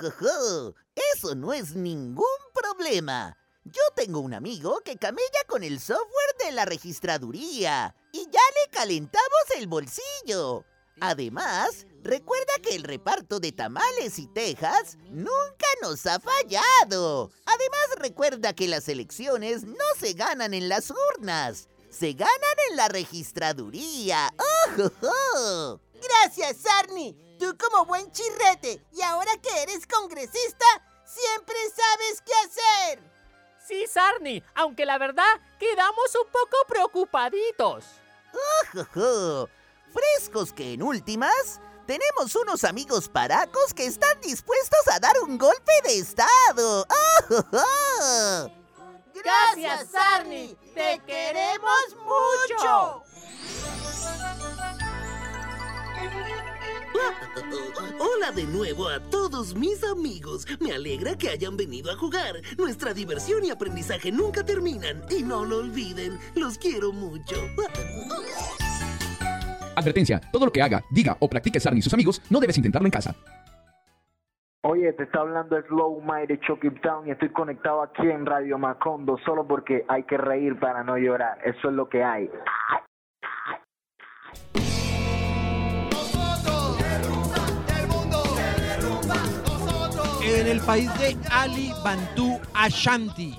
Ojojo, Eso no es ningún problema. Yo tengo un amigo que camella con el software de la registraduría y ya le calentamos el bolsillo. Además, recuerda que el reparto de tamales y tejas nunca nos ha fallado. Además, recuerda que las elecciones no se ganan en las urnas, se ganan en la registraduría. ¡Ojojo! Gracias, Sarni. Tú como buen chirrete y ahora que eres congresista, siempre sabes qué hacer. Sí, Sarni, aunque la verdad quedamos un poco preocupaditos. ¡Ojojo! Frescos que en últimas, tenemos unos amigos paracos que están dispuestos a dar un golpe de estado. ¡Ojojo! Gracias, Sarni. Te queremos mucho. Hola de nuevo a todos mis amigos. Me alegra que hayan venido a jugar. Nuestra diversión y aprendizaje nunca terminan. Y no lo olviden. Los quiero mucho. Advertencia, todo lo que haga, diga o practique Sarni y sus amigos no debes intentarlo en casa. Oye, te está hablando Slow Mike de Chucky Town y estoy conectado aquí en Radio Macondo solo porque hay que reír para no llorar. Eso es lo que hay. En el país de Ali Bantú Ashanti.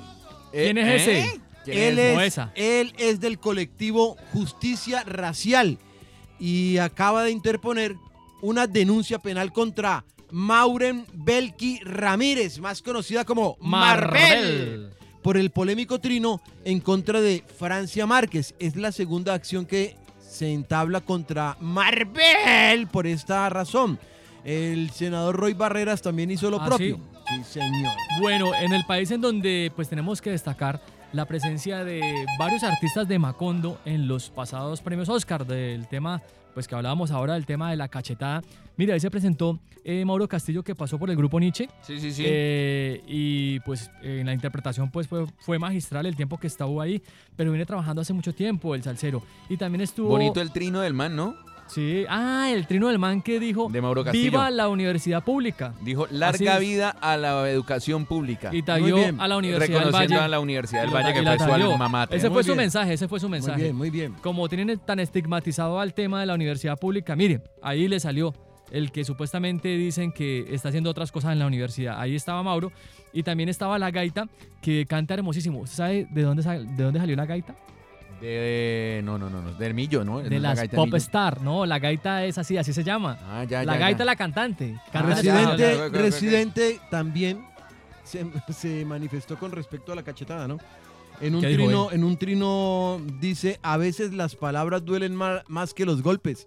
¿Quién es ese? ¿Quién Él es? Es, esa. él es del colectivo Justicia Racial y acaba de interponer una denuncia penal contra Mauren Belki Ramírez, más conocida como Marbel. por el polémico trino en contra de Francia Márquez. Es la segunda acción que se entabla contra Marbel por esta razón. El senador Roy Barreras también hizo lo ¿Ah, propio. sí? sí, señor. Bueno, en el país en donde pues tenemos que destacar la presencia de varios artistas de Macondo en los pasados premios Oscar del tema, pues que hablábamos ahora del tema de la cachetada. Mira, ahí se presentó eh, Mauro Castillo que pasó por el grupo Nietzsche. Sí, sí, sí. Eh, y pues en la interpretación pues fue, fue magistral el tiempo que estuvo ahí, pero viene trabajando hace mucho tiempo el salsero. Y también estuvo... Bonito el trino del man, ¿no? Sí, ah, el trino del man que dijo, De Mauro Castillo. viva la universidad pública. Dijo, Así larga es. vida a la educación pública. Y tagueó a la Universidad del Reconociendo Valle. a la Universidad del Y la- Valle, y que la fue su tagueó. alma mater. Ese Muy fue su bien. mensaje, ese fue su mensaje. Muy bien, muy bien. Como tienen tan estigmatizado al tema de la universidad pública, mire, ahí le salió el que supuestamente dicen que está haciendo otras cosas en la universidad. Ahí estaba Mauro y también estaba la gaita que canta hermosísimo. ¿Usted sabe de dónde, de dónde salió la gaita? De, no, no, no, no, del Millo, ¿no? De No, la las gaita Pop Millo. Star, ¿no? La gaita es así, así se llama. Ah, ya, la ya, gaita ya. es la cantante. Canta en Residente, también se, se manifestó con respecto a la cachetada, ¿no? En un, ¿Qué dijo trino, en un trino dice, a veces las palabras duelen ma- más que los golpes.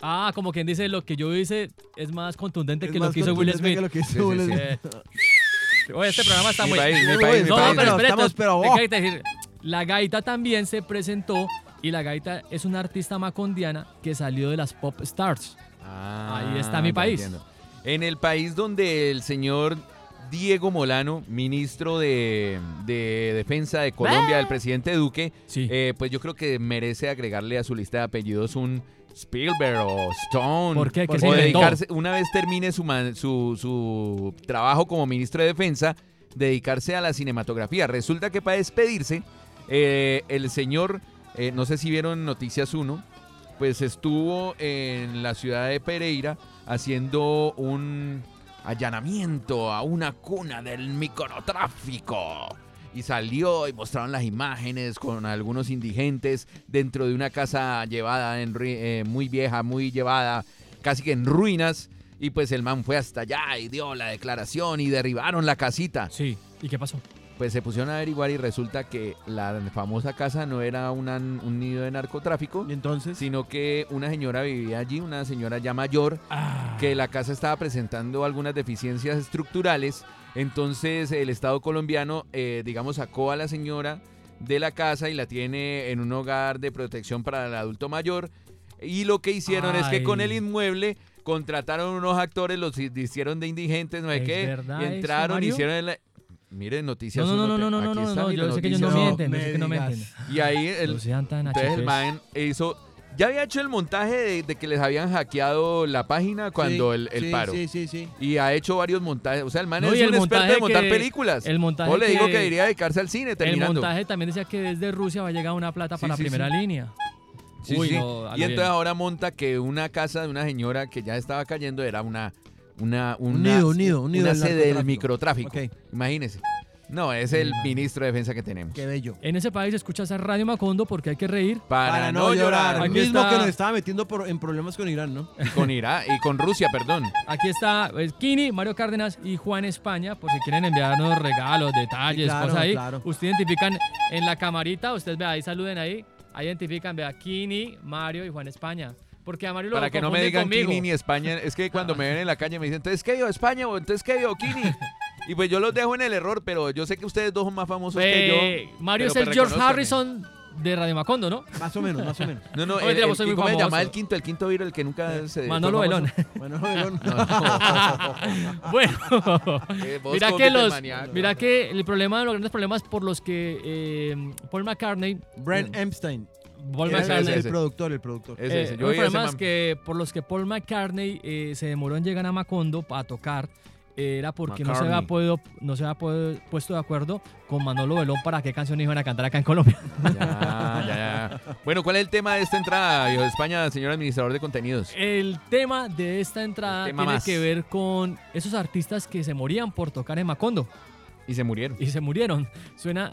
Ah, como quien dice, lo que yo hice es más contundente Es que lo más que hizo Will contundente Smith. que lo que hizo Will sí. Smith. Oye, este programa está Mi muy... país, mi país, mi No, país. pero espérate, estamos, pero, oh. decir, la gaita también se presentó y la gaita es una artista macondiana que salió de las pop stars. Ah, Ahí está mi país. entiendo. En el país donde el señor Diego Molano, ministro de, de Defensa de Colombia, del presidente Duque, Sí. eh, pues yo creo que merece agregarle a su lista de apellidos un Spielberg o Stone. ¿Por qué? Dedicarse, una vez termine su, su, su trabajo como ministro de Defensa, dedicarse a la cinematografía. Resulta que para despedirse, eh, el señor, eh, no sé si vieron Noticias 1, pues estuvo en la ciudad de Pereira haciendo un allanamiento a una cuna del microtráfico. Y salió y mostraron las imágenes con algunos indigentes dentro de una casa llevada eh, muy vieja, muy llevada, casi que en ruinas. Y pues el man fue hasta allá y dio la declaración y derribaron la casita. Sí. ¿Y qué pasó? Pues se pusieron a averiguar y resulta que la famosa casa no era una- un nido de narcotráfico, Y entonces, sino que una señora vivía allí, una señora ya mayor, Ah. que la casa estaba presentando algunas deficiencias estructurales. Entonces el Estado colombiano, eh, digamos, sacó a la señora de la casa y la tiene en un hogar de protección para el adulto mayor. Y lo que hicieron es que con el inmueble contrataron unos actores, los hi- hicieron de indigentes, no sé ¿Es qué, eso, entraron, Mario? hicieron el... Mire, noticias. No, no, no, no, no, no, está, no, mire, yo sé que ellos no mienten, yo sé que no mienten. Y ahí el, No entonces el man hizo. Ya había hecho el montaje de, de que les habían hackeado la página cuando Sí, el, el sí, paro. Sí, sí, sí. Y ha hecho varios montajes. O sea, el man No, es el un experto montaje en montar que- películas. el montaje o le digo que- que debería dedicarse al cine El terminando. montaje también decía que desde Rusia va a llegar una plata Sí, para sí, la primera sí. línea. Sí, Uy, sí. no, y entonces bien. ahora monta que una casa de una señora que ya estaba cayendo era una una Un una, nido, un nido, un nido una del sede del microtráfico. Imagínese. No, es el ministro de defensa que tenemos. Qué bello. En ese país escuchas a Radio Macondo porque hay que reír. Para, no llorar. El mismo está- que nos estaba metiendo por- en problemas con Irán, ¿no? Y con Irak y con Rusia, perdón. Aquí está pues, Kini, Mario Cárdenas y Juan España, por si quieren enviarnos regalos, detalles, Sí, claro, cosas ahí. claro. Ustedes identifican en la camarita, ustedes ve ahí, saluden ahí. Ahí identifican, vea, Kini, Mario y Juan España. Porque a Mario lo Para que no me digan conmigo. Kini ni España. Es que cuando me ven en la calle me dicen, entonces qué yo, España o entonces qué yo, Kini. Y pues yo los dejo en el error, pero yo sé que ustedes dos son más famosos que yo. Mario es el George. Harrison de Radio Macondo, ¿no? Más o menos, más o menos. No, no, No, el, el- vos soy muy ¿cómo se llama famoso. el quinto? El quinto viro, el que nunca se. Manolo fue Belón. famoso. Bueno, Belón. bueno, Eh, vos mira que los, mira que el problema, los grandes problemas por los que eh, Paul McCartney, Brent Epstein. Paul McCartney, el, ese. productor, el productor. Ese, Eh, Yo man. que por los que Paul McCartney eh, se demoró en llegar a Macondo para tocar eh, era porque no se había podido, no se había podido- puesto de acuerdo con Manolo Belón para qué canción iban a cantar acá en Colombia. Ya, ya, ya. Bueno, ¿cuál es el tema de esta entrada, de España, señor administrador de contenidos? El tema de esta entrada El tiene más. que ver con esos artistas que se morían por tocar en Macondo Y se murieron. y se murieron. Suena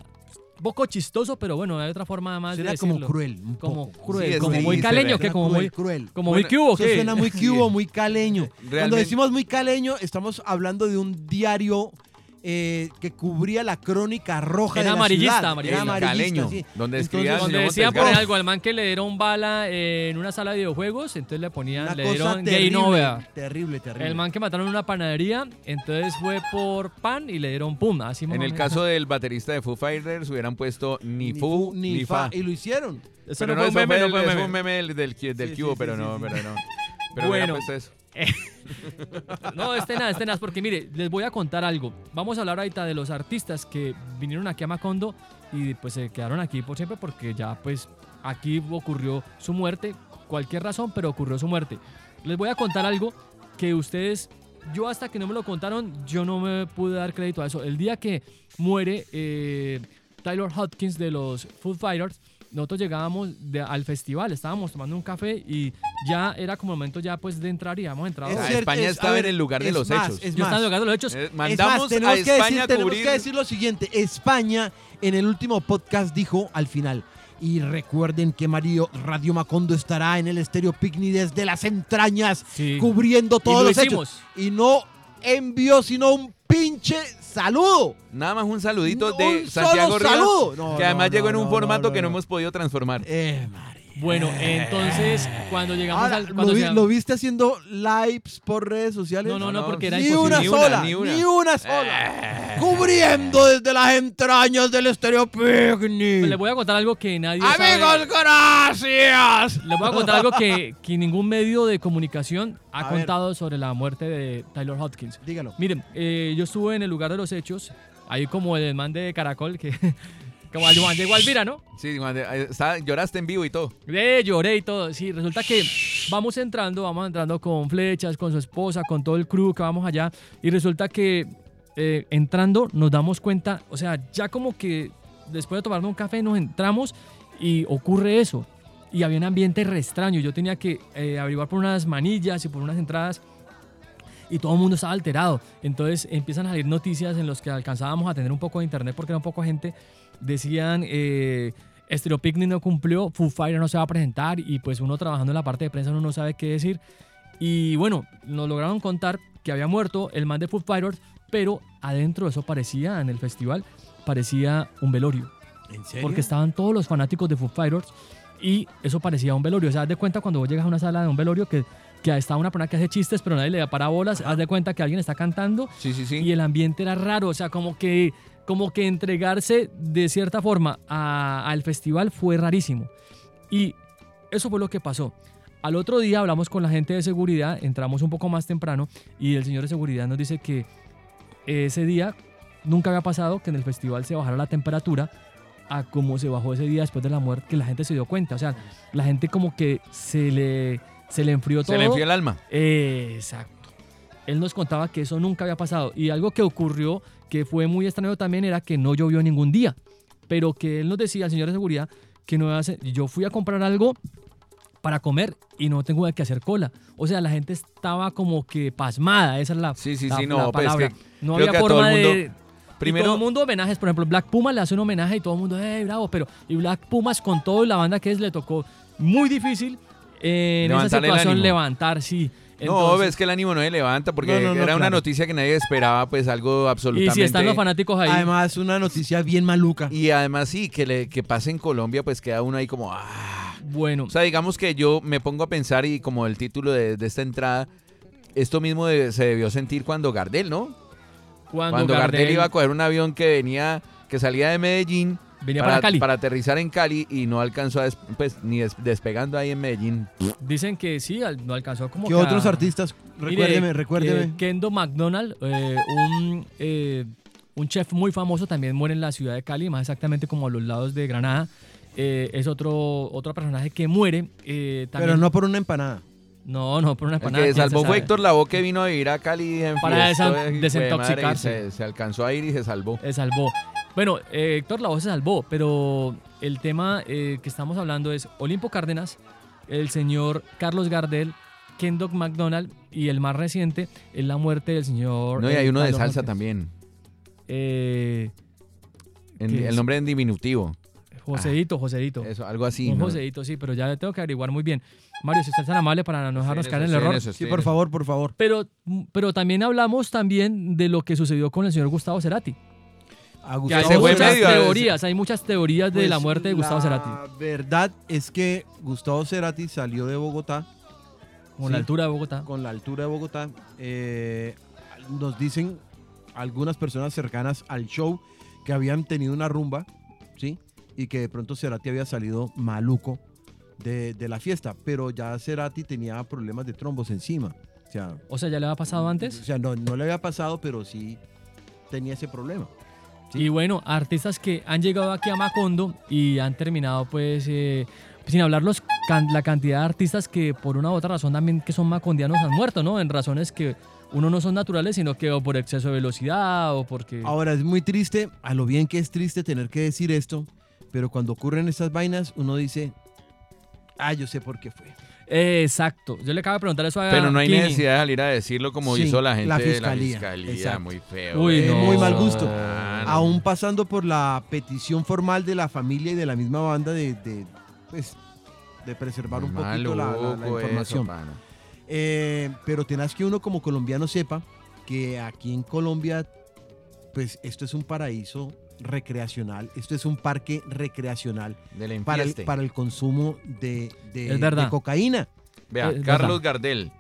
poco chistoso, pero bueno, hay otra forma más Suena de como decirlo. cruel. un Como poco. cruel, Sí, es como muy caleño, ¿verdad? que como cruel, muy, cruel. como Bueno, muy cubo, ¿qué? suena muy cubo, muy caleño. Cuando decimos muy caleño, estamos hablando de un diario eh, que cubría la crónica roja Era de la amarillista, ciudad. amarillista. Era amarillista, Caleño, sí. donde Entonces, escribía Donde decían por algo al man que le dieron bala en una sala de videojuegos, entonces le ponían, Una le dieron terrible, game over. terrible, terrible. El man que mataron en una panadería, entonces fue por pan y le dieron pum. Así En el caso del baterista de Foo Fighters hubieran puesto ni, Fu ni, fa. Y lo hicieron. Eso Pero no fue un meme, no fue un meme. un meme del, del, del Sí, cubo, sí, pero sí, no, sí, pero sí. no. Pero hubieran Bueno. eso. No, este nada, este nada, porque mire, les voy a contar algo. Vamos a hablar ahorita de los artistas que vinieron aquí a Macondo y pues se quedaron aquí por siempre porque ya pues aquí ocurrió su muerte, cualquier razón, pero ocurrió su muerte. Les voy a contar algo que ustedes, yo hasta que no me lo contaron, yo no me pude dar crédito a eso. El día que muere eh, Tyler Hopkins de los Food Fighters, nosotros llegábamos de- al festival, estábamos tomando un café y ya era como el momento ya pues de entrar y habíamos entrado. Es Ah, cierto, España es- estaba a en ver, el lugar de los más, hechos. es yo estaba más. en el lugar de los hechos. Eh, mandamos más, tenemos a que decir, a tenemos que decir lo siguiente. España en el último podcast dijo al final. Y recuerden que Mario Radio Macondo estará en el Estéreo Picnic desde las entrañas, Sí. cubriendo todos lo los hicimos. hechos. Y no envió sino un pinche saludo. Nada más un saludito Un de solo Santiago Rivas, saludo. No, que además no, llegó en no, un formato no, que no no. hemos podido transformar. Eh, María. Bueno, entonces cuando llegamos Ahora, al... ¿lo, Cuando vi- llegamos- lo viste haciendo lives por redes sociales? No, no, no, porque era ni imposible. una Ni una, sola, ni ni una. una, sola. Cubriendo desde las entrañas del Estéreo Picnic. Les voy a contar algo que nadie sabe. Amigos, gracias. Les voy a contar algo que, que ningún medio de comunicación ha A ver. contado sobre la muerte de Tyler Hopkins. Dígalo. Miren, eh, yo estuve en el lugar de los hechos, ahí como el man de Caracol, que como al Juan llegó Alvira, ¿no? Sí, está- lloraste en vivo y todo. Eh, lloré y todo. Sí, resulta que vamos entrando, vamos entrando con flechas, con su esposa, con todo el crew que vamos allá. Y resulta que eh, entrando nos damos cuenta, o sea, ya como que después de tomarnos un café nos entramos y ocurre eso. Y había un ambiente re extraño. Yo tenía que eh, averiguar por unas manillas y por unas entradas y todo el mundo estaba alterado. Entonces empiezan a salir noticias en las que alcanzábamos a tener un poco de internet porque era un poco gente. Decían, eh, Stereo no cumplió, Foo Fighters no se va a presentar y pues uno trabajando en la parte de prensa uno no sabe qué decir. Y bueno, nos lograron contar que había muerto el man de Foo Fighters, pero adentro de eso parecía, en el festival, parecía un velorio. ¿En serio? Porque estaban todos los fanáticos de Foo Fighters y eso parecía un velorio. O sea, haz de cuenta cuando vos llegas a una sala de un velorio que, que está una persona que hace chistes, pero nadie le da parabolas. Haz de cuenta que alguien está cantando Sí, sí, sí. y el ambiente era raro. O sea, como que, como que entregarse de cierta forma al festival fue rarísimo. Y eso fue lo que pasó. Al otro día hablamos con la gente de seguridad, entramos un poco más temprano y el señor de seguridad nos dice que ese día nunca había pasado que en el festival se bajara la temperatura a como se bajó ese día después de la muerte, que la gente se dio cuenta. O sea, la gente como que se le, se le enfrió todo. Se le enfrió el alma. Eh, exacto. Él nos contaba que eso nunca había pasado. Y algo que ocurrió, que fue muy extraño también, era que no llovió ningún día. Pero que él nos decía, el señor de seguridad, que no hace, yo fui a comprar algo para comer y no tengo que hacer cola. O sea, la gente estaba como que pasmada, esa es la, Sí, sí, la- sí, la no, pues es palabra. que no había que a todo forma el mundo- de... primero- y todo el mundo homenajes, por ejemplo, Black Puma le hace un homenaje y todo el mundo, ¡eh, bravo! Pero, y Black Pumas con todo y la banda que es, le tocó muy difícil eh, en esa situación levantar, sí. no, ves que el ánimo no se levanta porque No, no, no, era una noticia que nadie esperaba, pues algo absolutamente. Y si están los fanáticos ahí. Además, una noticia bien maluca. Y además sí, que, le, que pase en Colombia, pues queda uno ahí como, ah. Bueno. O sea, digamos que yo me pongo a pensar y como el título de, de esta entrada, esto mismo de- se debió sentir cuando Gardel, ¿no? Cuando Gardel, Gardel- iba a coger un avión que venía, que salía de Medellín. Venía para Cali. Para aterrizar en Cali y no alcanzó a, des- pues, ni des- despegando ahí en Medellín. Dicen que sí, al- no alcanzó como ¿Qué que a- otros artistas? Mire, Recuérdeme, recuérdeme. eh, Kendo McDonald, eh, un, eh, un chef muy famoso, también muere en la ciudad de Cali, más exactamente como a los lados de Granada. Eh, es otro, otro personaje que muere. eh, también- Pero no por una empanada. No, no, por una El empanada. que ¿quién se salvó fue? Héctor Lavoe que vino a vivir a Cali en Para de desintoxicarse. Se, se alcanzó a ir y se salvó. Se salvó. Bueno, eh, Héctor Lavoe se salvó, pero el tema eh, que estamos hablando es Olimpo Cárdenas, el señor Carlos Gardel, Kendall McDonald y el más reciente es la muerte del señor... No, y hay uno de salsa también. Eh, En- ¿Qué el nombre en diminutivo. Josedito, Josedito. Eso, algo así. Un ¿no? Josedito, sí, pero ya tengo que averiguar muy bien. Mario, si estás tan amable para no dejarnos en caer en el error. eso, Sí, por favor, por favor. Pero, pero también hablamos también de lo que sucedió con el señor Gustavo Cerati. A Que Gustavo hay muchas medio teorías, hay muchas teorías de Pues, la muerte de Gustavo Cerati. La verdad es que Gustavo Cerati salió de Bogotá. Con la altura de Bogotá. Con la altura de Bogotá. Eh, nos dicen algunas personas cercanas al show que habían tenido una rumba, ¿sí? Y que de pronto Cerati había salido maluco de, de la fiesta. Pero ya Cerati tenía problemas de trombos encima. O sea, O sea, ¿ya le había pasado o antes? sea no, no le había pasado, pero sí tenía ese problema. Y bueno, artistas que han llegado aquí a Macondo y han terminado pues, eh, sin hablar los can- la cantidad de artistas que por una u otra razón también que son macondianos han muerto, ¿no? En razones que uno no son naturales, sino que o por exceso de velocidad o porque... Ahora es muy triste, a lo bien que es triste tener que decir esto, pero cuando ocurren estas vainas uno dice, ah, yo sé por qué fue. Exacto. Yo le acabo de preguntar eso a Pero no hay Kini. necesidad de salir a decirlo como Sí, hizo la gente la de la fiscalía, fiscalía. exacto. Muy feo. Uy, Eh, no. muy mal gusto. Ah, no. Aún pasando por la petición formal de la familia y de la misma banda de, de, pues, de preservar un poquito la- la, la Maluco eso, información. pana. Eh, pero tenaz que uno como colombiano sepa que aquí en Colombia, pues esto es un paraíso recreacional, esto es un parque recreacional Del para el, para el consumo de, de- Es verdad. de cocaína. Vea, Es Carlos verdad. Gardel.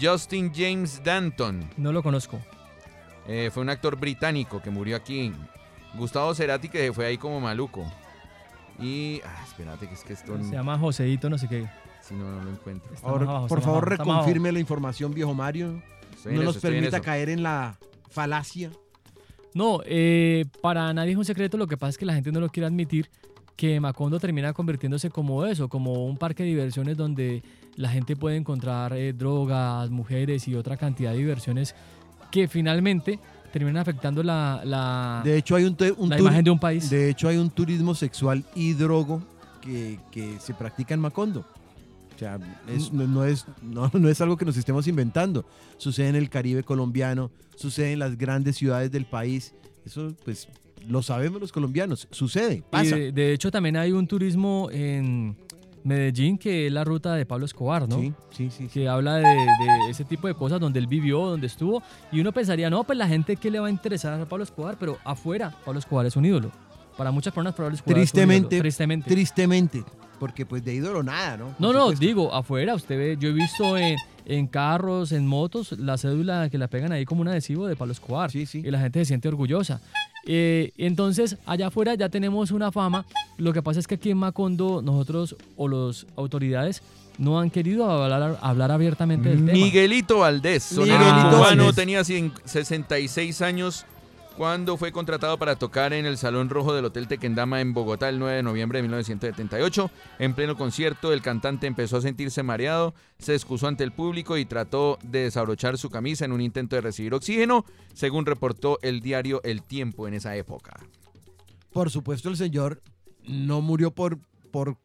Justin James Danton. No lo conozco. eh, fue un actor británico que murió aquí. Gustavo Cerati que se fue ahí como maluco. Y... Ah, espérate, que es que esto... Se llama Joseito, no sé qué. Si no, no lo encuentro. Ahora, abajo, por favor, abajo, reconfirme la información, viejo Mario. Estoy no nos permita caer en la falacia. No, eh, para nadie es un secreto, lo que pasa es que la gente no lo quiere admitir, que Macondo termina convirtiéndose como eso, como un parque de diversiones donde la gente puede encontrar eh, drogas, mujeres y otra cantidad de diversiones que finalmente terminan afectando la, la, De hecho, hay un, la imagen de un país. De hecho, hay un turismo sexual y drogo que, que se practica en Macondo. O sea, es- no, no es, no, no es algo que nos estemos inventando. Sucede en el Caribe colombiano, sucede en las grandes ciudades del país. Eso, pues, lo sabemos los colombianos. Sucede, Y pasa. de, de hecho también hay un turismo en Medellín que es la ruta de Pablo Escobar, ¿no? Sí, sí, sí. que habla de, de ese tipo de cosas donde él vivió, donde estuvo, y uno pensaría, no, pues la gente que le va a interesar a Pablo Escobar, pero afuera Pablo Escobar es un ídolo. Para muchas personas Pablo Escobar es un Tristemente, ídolo, tristemente. tristemente. Porque, pues, de ídolo nada, ¿no? no, no, digo, afuera, usted ve, yo he visto en, en carros, en motos, la cédula que la pegan ahí como un adhesivo de Pablo Escobar, Sí, sí. y la gente se siente orgullosa. Eh, entonces, allá afuera ya tenemos una fama. Lo que pasa es que aquí en Macondo, nosotros o las autoridades no han querido hablar, hablar abiertamente del tema. Miguelito Valdés, sonero Miguelito cubano, Valdés. tenía 100 66 años cuando fue contratado para tocar en el Salón Rojo del Hotel Tequendama en Bogotá el 9 de noviembre de 1978. En pleno concierto, el cantante empezó a sentirse mareado, se excusó ante el público y trató de desabrochar su camisa en un intento de recibir oxígeno, según reportó el diario El Tiempo en esa época. Por supuesto, el señor no murió por, por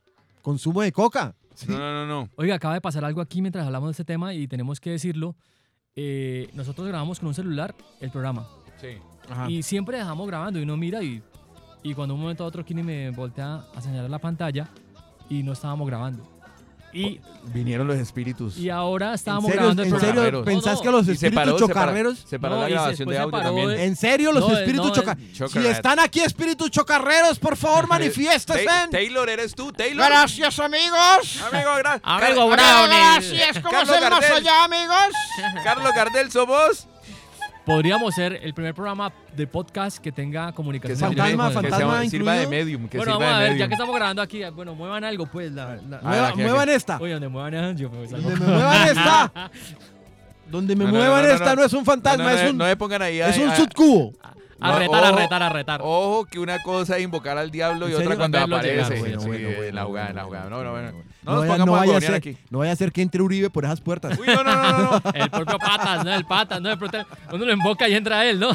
consumo de coca. No, no, no, no. Oiga, acaba de pasar algo aquí mientras hablamos de este tema y tenemos que decirlo. Eh, nosotros grabamos con un celular el programa. Sí. Y siempre dejamos grabando y uno mira y, y cuando un momento a otro Kini me voltea a señalar la pantalla y no estábamos grabando. Y, Vinieron los espíritus. y ahora estábamos ¿En serio, grabando el en serio pensás que los Y se espíritus paró, se paró- chocarreros? se paró No, la grabación de audio también. ¿En serio los No, espíritus no, chocarreros? Si están aquí espíritus chocarreros, por favor, manifiéstense. Ta- Taylor, ¿eres tú, Taylor? Gracias, amigos. Amigo, gra- Amigo Brownie. Gracias, ¿cómo Carlos es el más allá, amigos? Carlos Gardel, ¿somos? Podríamos ser el primer programa de podcast que tenga comunicación. sea- directa Fantasma, con el- que fantasma sea- sirva de incluido. medium. Que Bueno, sirva vamos a de ver, ya medium. que estamos grabando aquí, bueno, muevan algo, pues. La, la- Ah, Mueva- aquí, muevan esta. Oye, donde muevan a- yo me salgo. Donde me muevan esta. Donde me No, no, muevan no, no, esta no. no es un fantasma, No, no, es un, no me pongan ahí. es a- un a- subcubo. A No, retar, a ojo, retar, a retar. Ojo que una cosa es invocar al diablo y ¿En otra cuando aparece. llegar, bueno, Sí, bueno, en bueno, la jugada, en la bueno, jugada. No, no, bueno. No No, nos vaya, no a vaya a ser, aquí. no vaya a ser que entre Uribe por esas puertas. Uy, no, no, no, no. no. El propio Patas, ¿no? El Patas, ¿no? De pronto uno lo invoca y entra él, ¿no?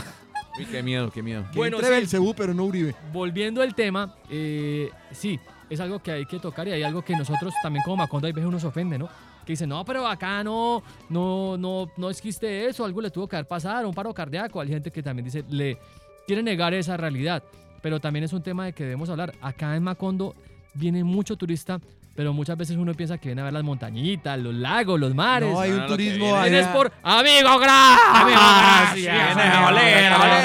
Uy, qué miedo, qué miedo. Que Bueno, entre sí. Belcebú, pero no Uribe. Volviendo al tema, eh, sí, es algo que hay que tocar y hay algo que nosotros también como Macondo hay veces uno se ofende, ¿no? Que dice, no, pero acá no, no, no, no existe eso, algo le tuvo que haber pasado, un paro cardíaco. Hay gente que también dice, le quiere negar esa realidad, pero también es un tema de que debemos hablar. Acá en Macondo viene mucho turista, pero muchas veces uno piensa que viene a ver las montañitas, los lagos, los mares. No, hay un no, turismo. ahí. Vienes por amigo gracias. Amigo gracias. Vienen a oler, a oler.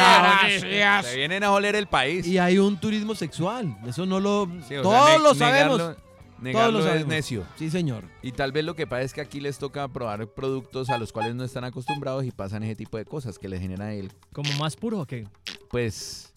Gracias. Se vienen a oler el país. Y hay un turismo sexual. Eso no lo. Sí, sea, todos ne- lo sabemos. negarlo- Negarlo lo es necio. Sí, señor. Y tal vez lo que pasa es que aquí les toca probar productos a los cuales no están acostumbrados y pasan ese tipo de cosas que les genera el, ¿Como más puro o qué? pues,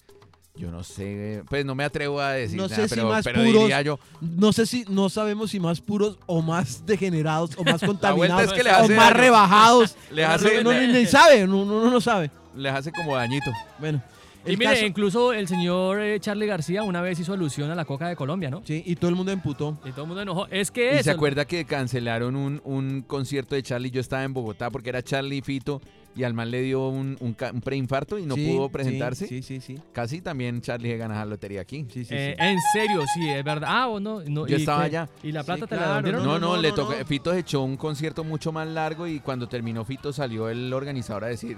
yo no sé, pues no me atrevo a decir No nada, sé si pero, más pero puros. diría yo, No sé si. No sabemos si más puros o más degenerados o más contaminados es que les o hace más rebajados. Les hace, no, le- ni, ni sabe. No, no, no sabe. les hace como dañito. Bueno. Y mire, caso- incluso el señor eh, Charlie García una vez hizo alusión a la coca de Colombia, ¿no? Sí, y todo el mundo emputó. Y todo el mundo enojó. Es que Y eso. se acuerda que cancelaron un, un concierto de Charlie, yo estaba en Bogotá porque era Charlie y Fito y al man le dio un, un ca- un preinfarto y no Sí, pudo presentarse. Sí, sí, sí. Casi también Charlie se gana la lotería aquí. sí, sí, Eh, sí. En serio, sí, es verdad. Ah, o no. no, Yo ¿y estaba qué? allá. ¿Y la plata Sí, te la devolvieron? No, no, no, le no, tocó. no. Fito echó un concierto mucho más largo y cuando terminó Fito salió el organizador a decir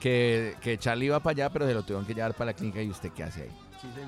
que, que Charlie iba para allá, pero se lo tuvieron que llevar para la clínica. ¿Y usted qué hace ahí?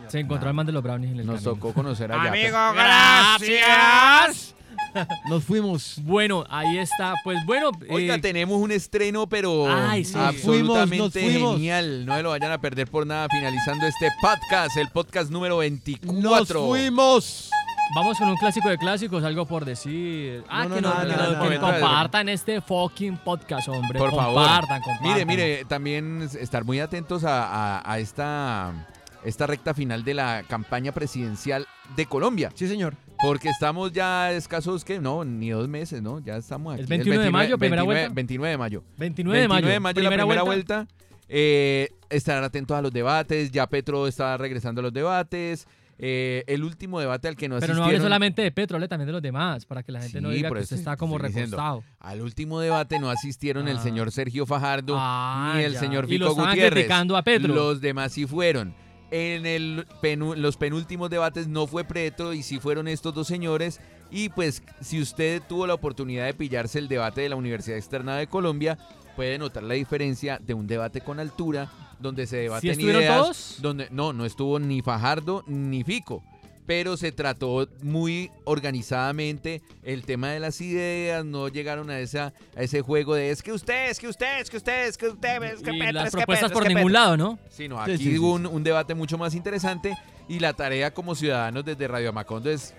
Se encontró al man de los brownies en el Nos camino. tocó conocer allá. pero- gracias. Nos fuimos. Bueno, ahí está. Pues bueno. Oiga, eh, tenemos un estreno, pero Ay, sí. absolutamente fuimos. genial. No se lo vayan a perder por nada. Finalizando este podcast, el podcast número 24. Nos fuimos. Vamos con un clásico de clásicos, algo por decir. Ah, No, no, que, nos- nada, que compartan este fucking podcast, hombre. Por favor. compartan, compartan. Mire, mire, también estar muy atentos a, a- a esta, esta recta final de la campaña presidencial de Colombia. Sí, señor. Porque estamos ya escasos, que no, ni dos meses, ¿no? Ya estamos aquí. El 21 de mayo, primera 29 vuelta. 29 de mayo. 29 de mayo. la primera vuelta. Eh, estarán atentos a los debates. Ya Petro está regresando a los debates. Eh, el último debate al que no Pero no asistieron. hable solamente de Petro, hable también de los demás, para que la gente no diga que usted está como diciendo. recostado. Al último debate no asistieron el Ah. señor Sergio Fajardo Ah, ni el ya. señor Y lo Fico estaban Gutiérrez. criticando a Petro. Los demás sí fueron. En el penu- los penúltimos debates no fue Petro y sí fueron estos dos señores. Y pues si usted tuvo la oportunidad de pillarse el debate de la Universidad Externa de Colombia, puede notar la diferencia de un debate con altura donde se debaten estuvieron ideas, todos? donde no, no estuvo ni Fajardo ni Fico. Pero se trató muy organizadamente el tema de las ideas, no llegaron a, esa, a ese juego de es que usted, es que usted, es que usted, es que usted, es que Y Petro, las es que propuestas Petro, por es que ningún Petro". lado, ¿no? Sí, no, Sí, aquí sí, sí, hubo un, un debate mucho más interesante y la tarea como ciudadanos desde Radio Macondo es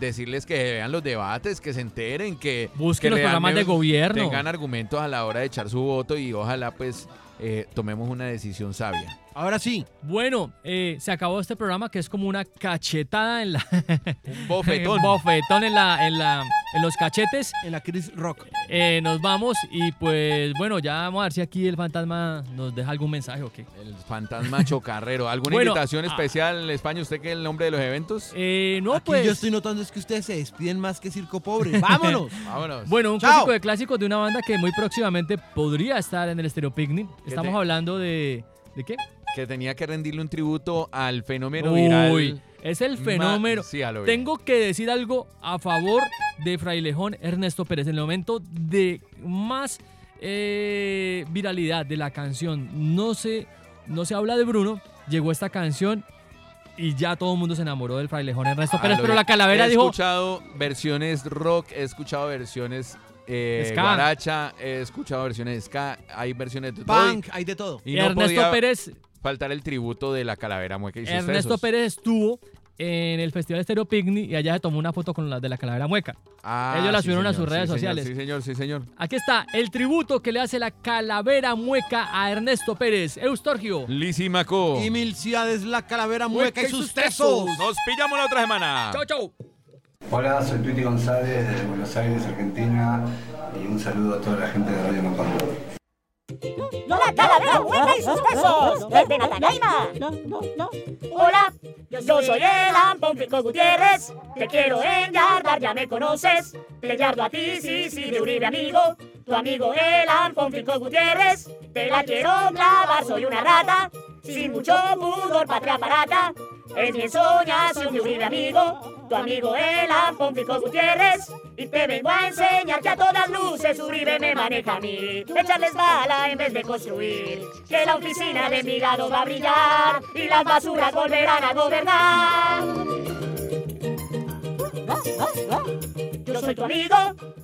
decirles que vean los debates, que se enteren, que Busquen que los programas de gobierno. tengan argumentos a la hora de echar su voto y ojalá pues eh, tomemos una decisión sabia. Ahora sí. Bueno, eh, se acabó este programa que es como una cachetada en la. Un bofetón. bofetón en la, en la, en los cachetes. En la Chris Rock. Eh, nos vamos y pues bueno, ya vamos a ver si aquí el fantasma nos deja algún mensaje o qué. El fantasma chocarrero. ¿Alguna Bueno, invitación ah. especial, España? ¿Usted qué es el nombre de los eventos? Eh, no, Aquí pues. yo estoy notando es que ustedes se despiden más que Circo Pobre. ¡Vámonos! Vámonos. Bueno, un Chao. clásico de clásicos de una banda que muy próximamente podría estar en el Stereo Picnic. Estamos te- hablando de. ¿De qué? Que tenía que rendirle un tributo al fenómeno Uy, viral. es el Ma- fenómeno. Sí, a lo. Tengo que decir algo a favor de Frailejón Ernesto Pérez. En el momento de más eh, viralidad de la canción, no se, no se habla de Bruno, llegó esta canción y ya todo el mundo se enamoró del Frailejón Ernesto Pérez, pero la calavera he dijo... escuchado versiones rock, he escuchado versiones eh, guaracha, he escuchado versiones ska, hay versiones de Punk, hay de todo. Y no Ernesto podía Pérez faltar el tributo de la calavera mueca y sus Ernesto tesos. Pérez estuvo en el Festival Stereo Picnic y allá se tomó una foto con la de la calavera mueca. Ah, Ellos la sí, subieron a sus redes sí, señor, sociales. Sí, señor, sí, señor. Aquí está el tributo que le hace la calavera mueca a Ernesto Pérez. Eustorgio. Lisimaco. Y Milciades, la calavera mueca y sus tesos. Nos pillamos la otra semana. Chau, chau. Hola, soy Tuiti González de Buenos Aires, Argentina, y un saludo a toda la gente de Radio Macondo. La calavera mueca y sus besos desde Natagaima. No, no, no. Hola, yo soy el Ampón Gutiérrez. Te quiero enyardar, ya me conoces. Te yardo a ti, sí, sí, de Uribe amigo. Tu amigo el Ampón Gutiérrez. Te la quiero clavar, soy una rata. Sin mucho pudor, patria barata. Es mi ensoñación de Uribe amigo. Tu amigo el Ampón Gutiérrez. Y te vengo a enseñar que a todas luces Uribe me maneja a mí. Echarles bala en vez de construir. Que la oficina de Envigado va a brillar. Y las basuras volverán a gobernar. Yo soy tu amigo,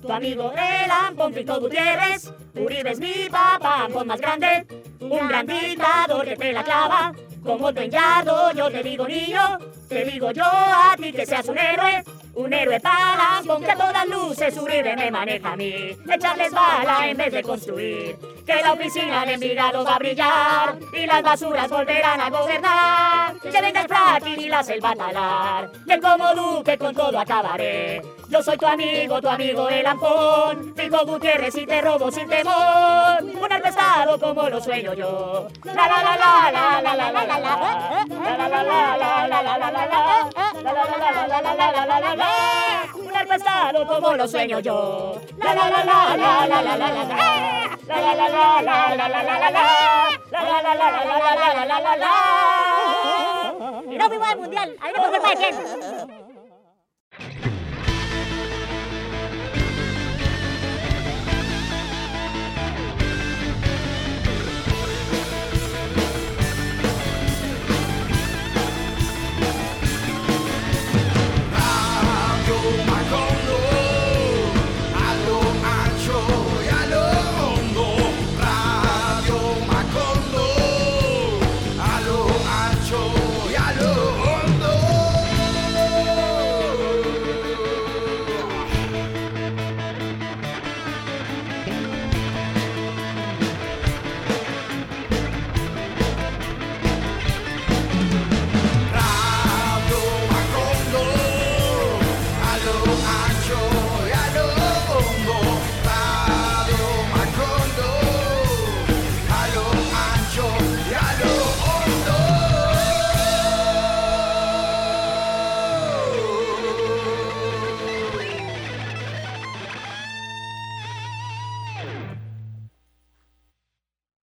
tu amigo el Ampón Pico Gutiérrez. Uribe es mi papá, Ampón más grande. Un gran dictador que te la clava. Como tu enllado, yo te digo niño. Te digo yo a ti que seas un héroe. Un héroe para Ampón que a todas luces Uribe me maneja a mí. Echarles bala en vez de construir. Que la oficina de Envigado va a brillar. Y las basuras volverán a gobernar. Que venga el fracking y la selva a talar. Que como Duque con todo acabaré. Yo soy tu amigo, tu amigo el Ampón. Pico Gutiérrez y te robo sin temor. Un arpestado como lo sueño yo. La la la la la la la la la la. La la la la la la la la la la. La la la la la la la la la. Un arpestado como lo sueño yo. La la la la la la la la la la. La la la la la la la la la la. La la la la la la la la la la la. Y no fuimos al mundial. Ahí no el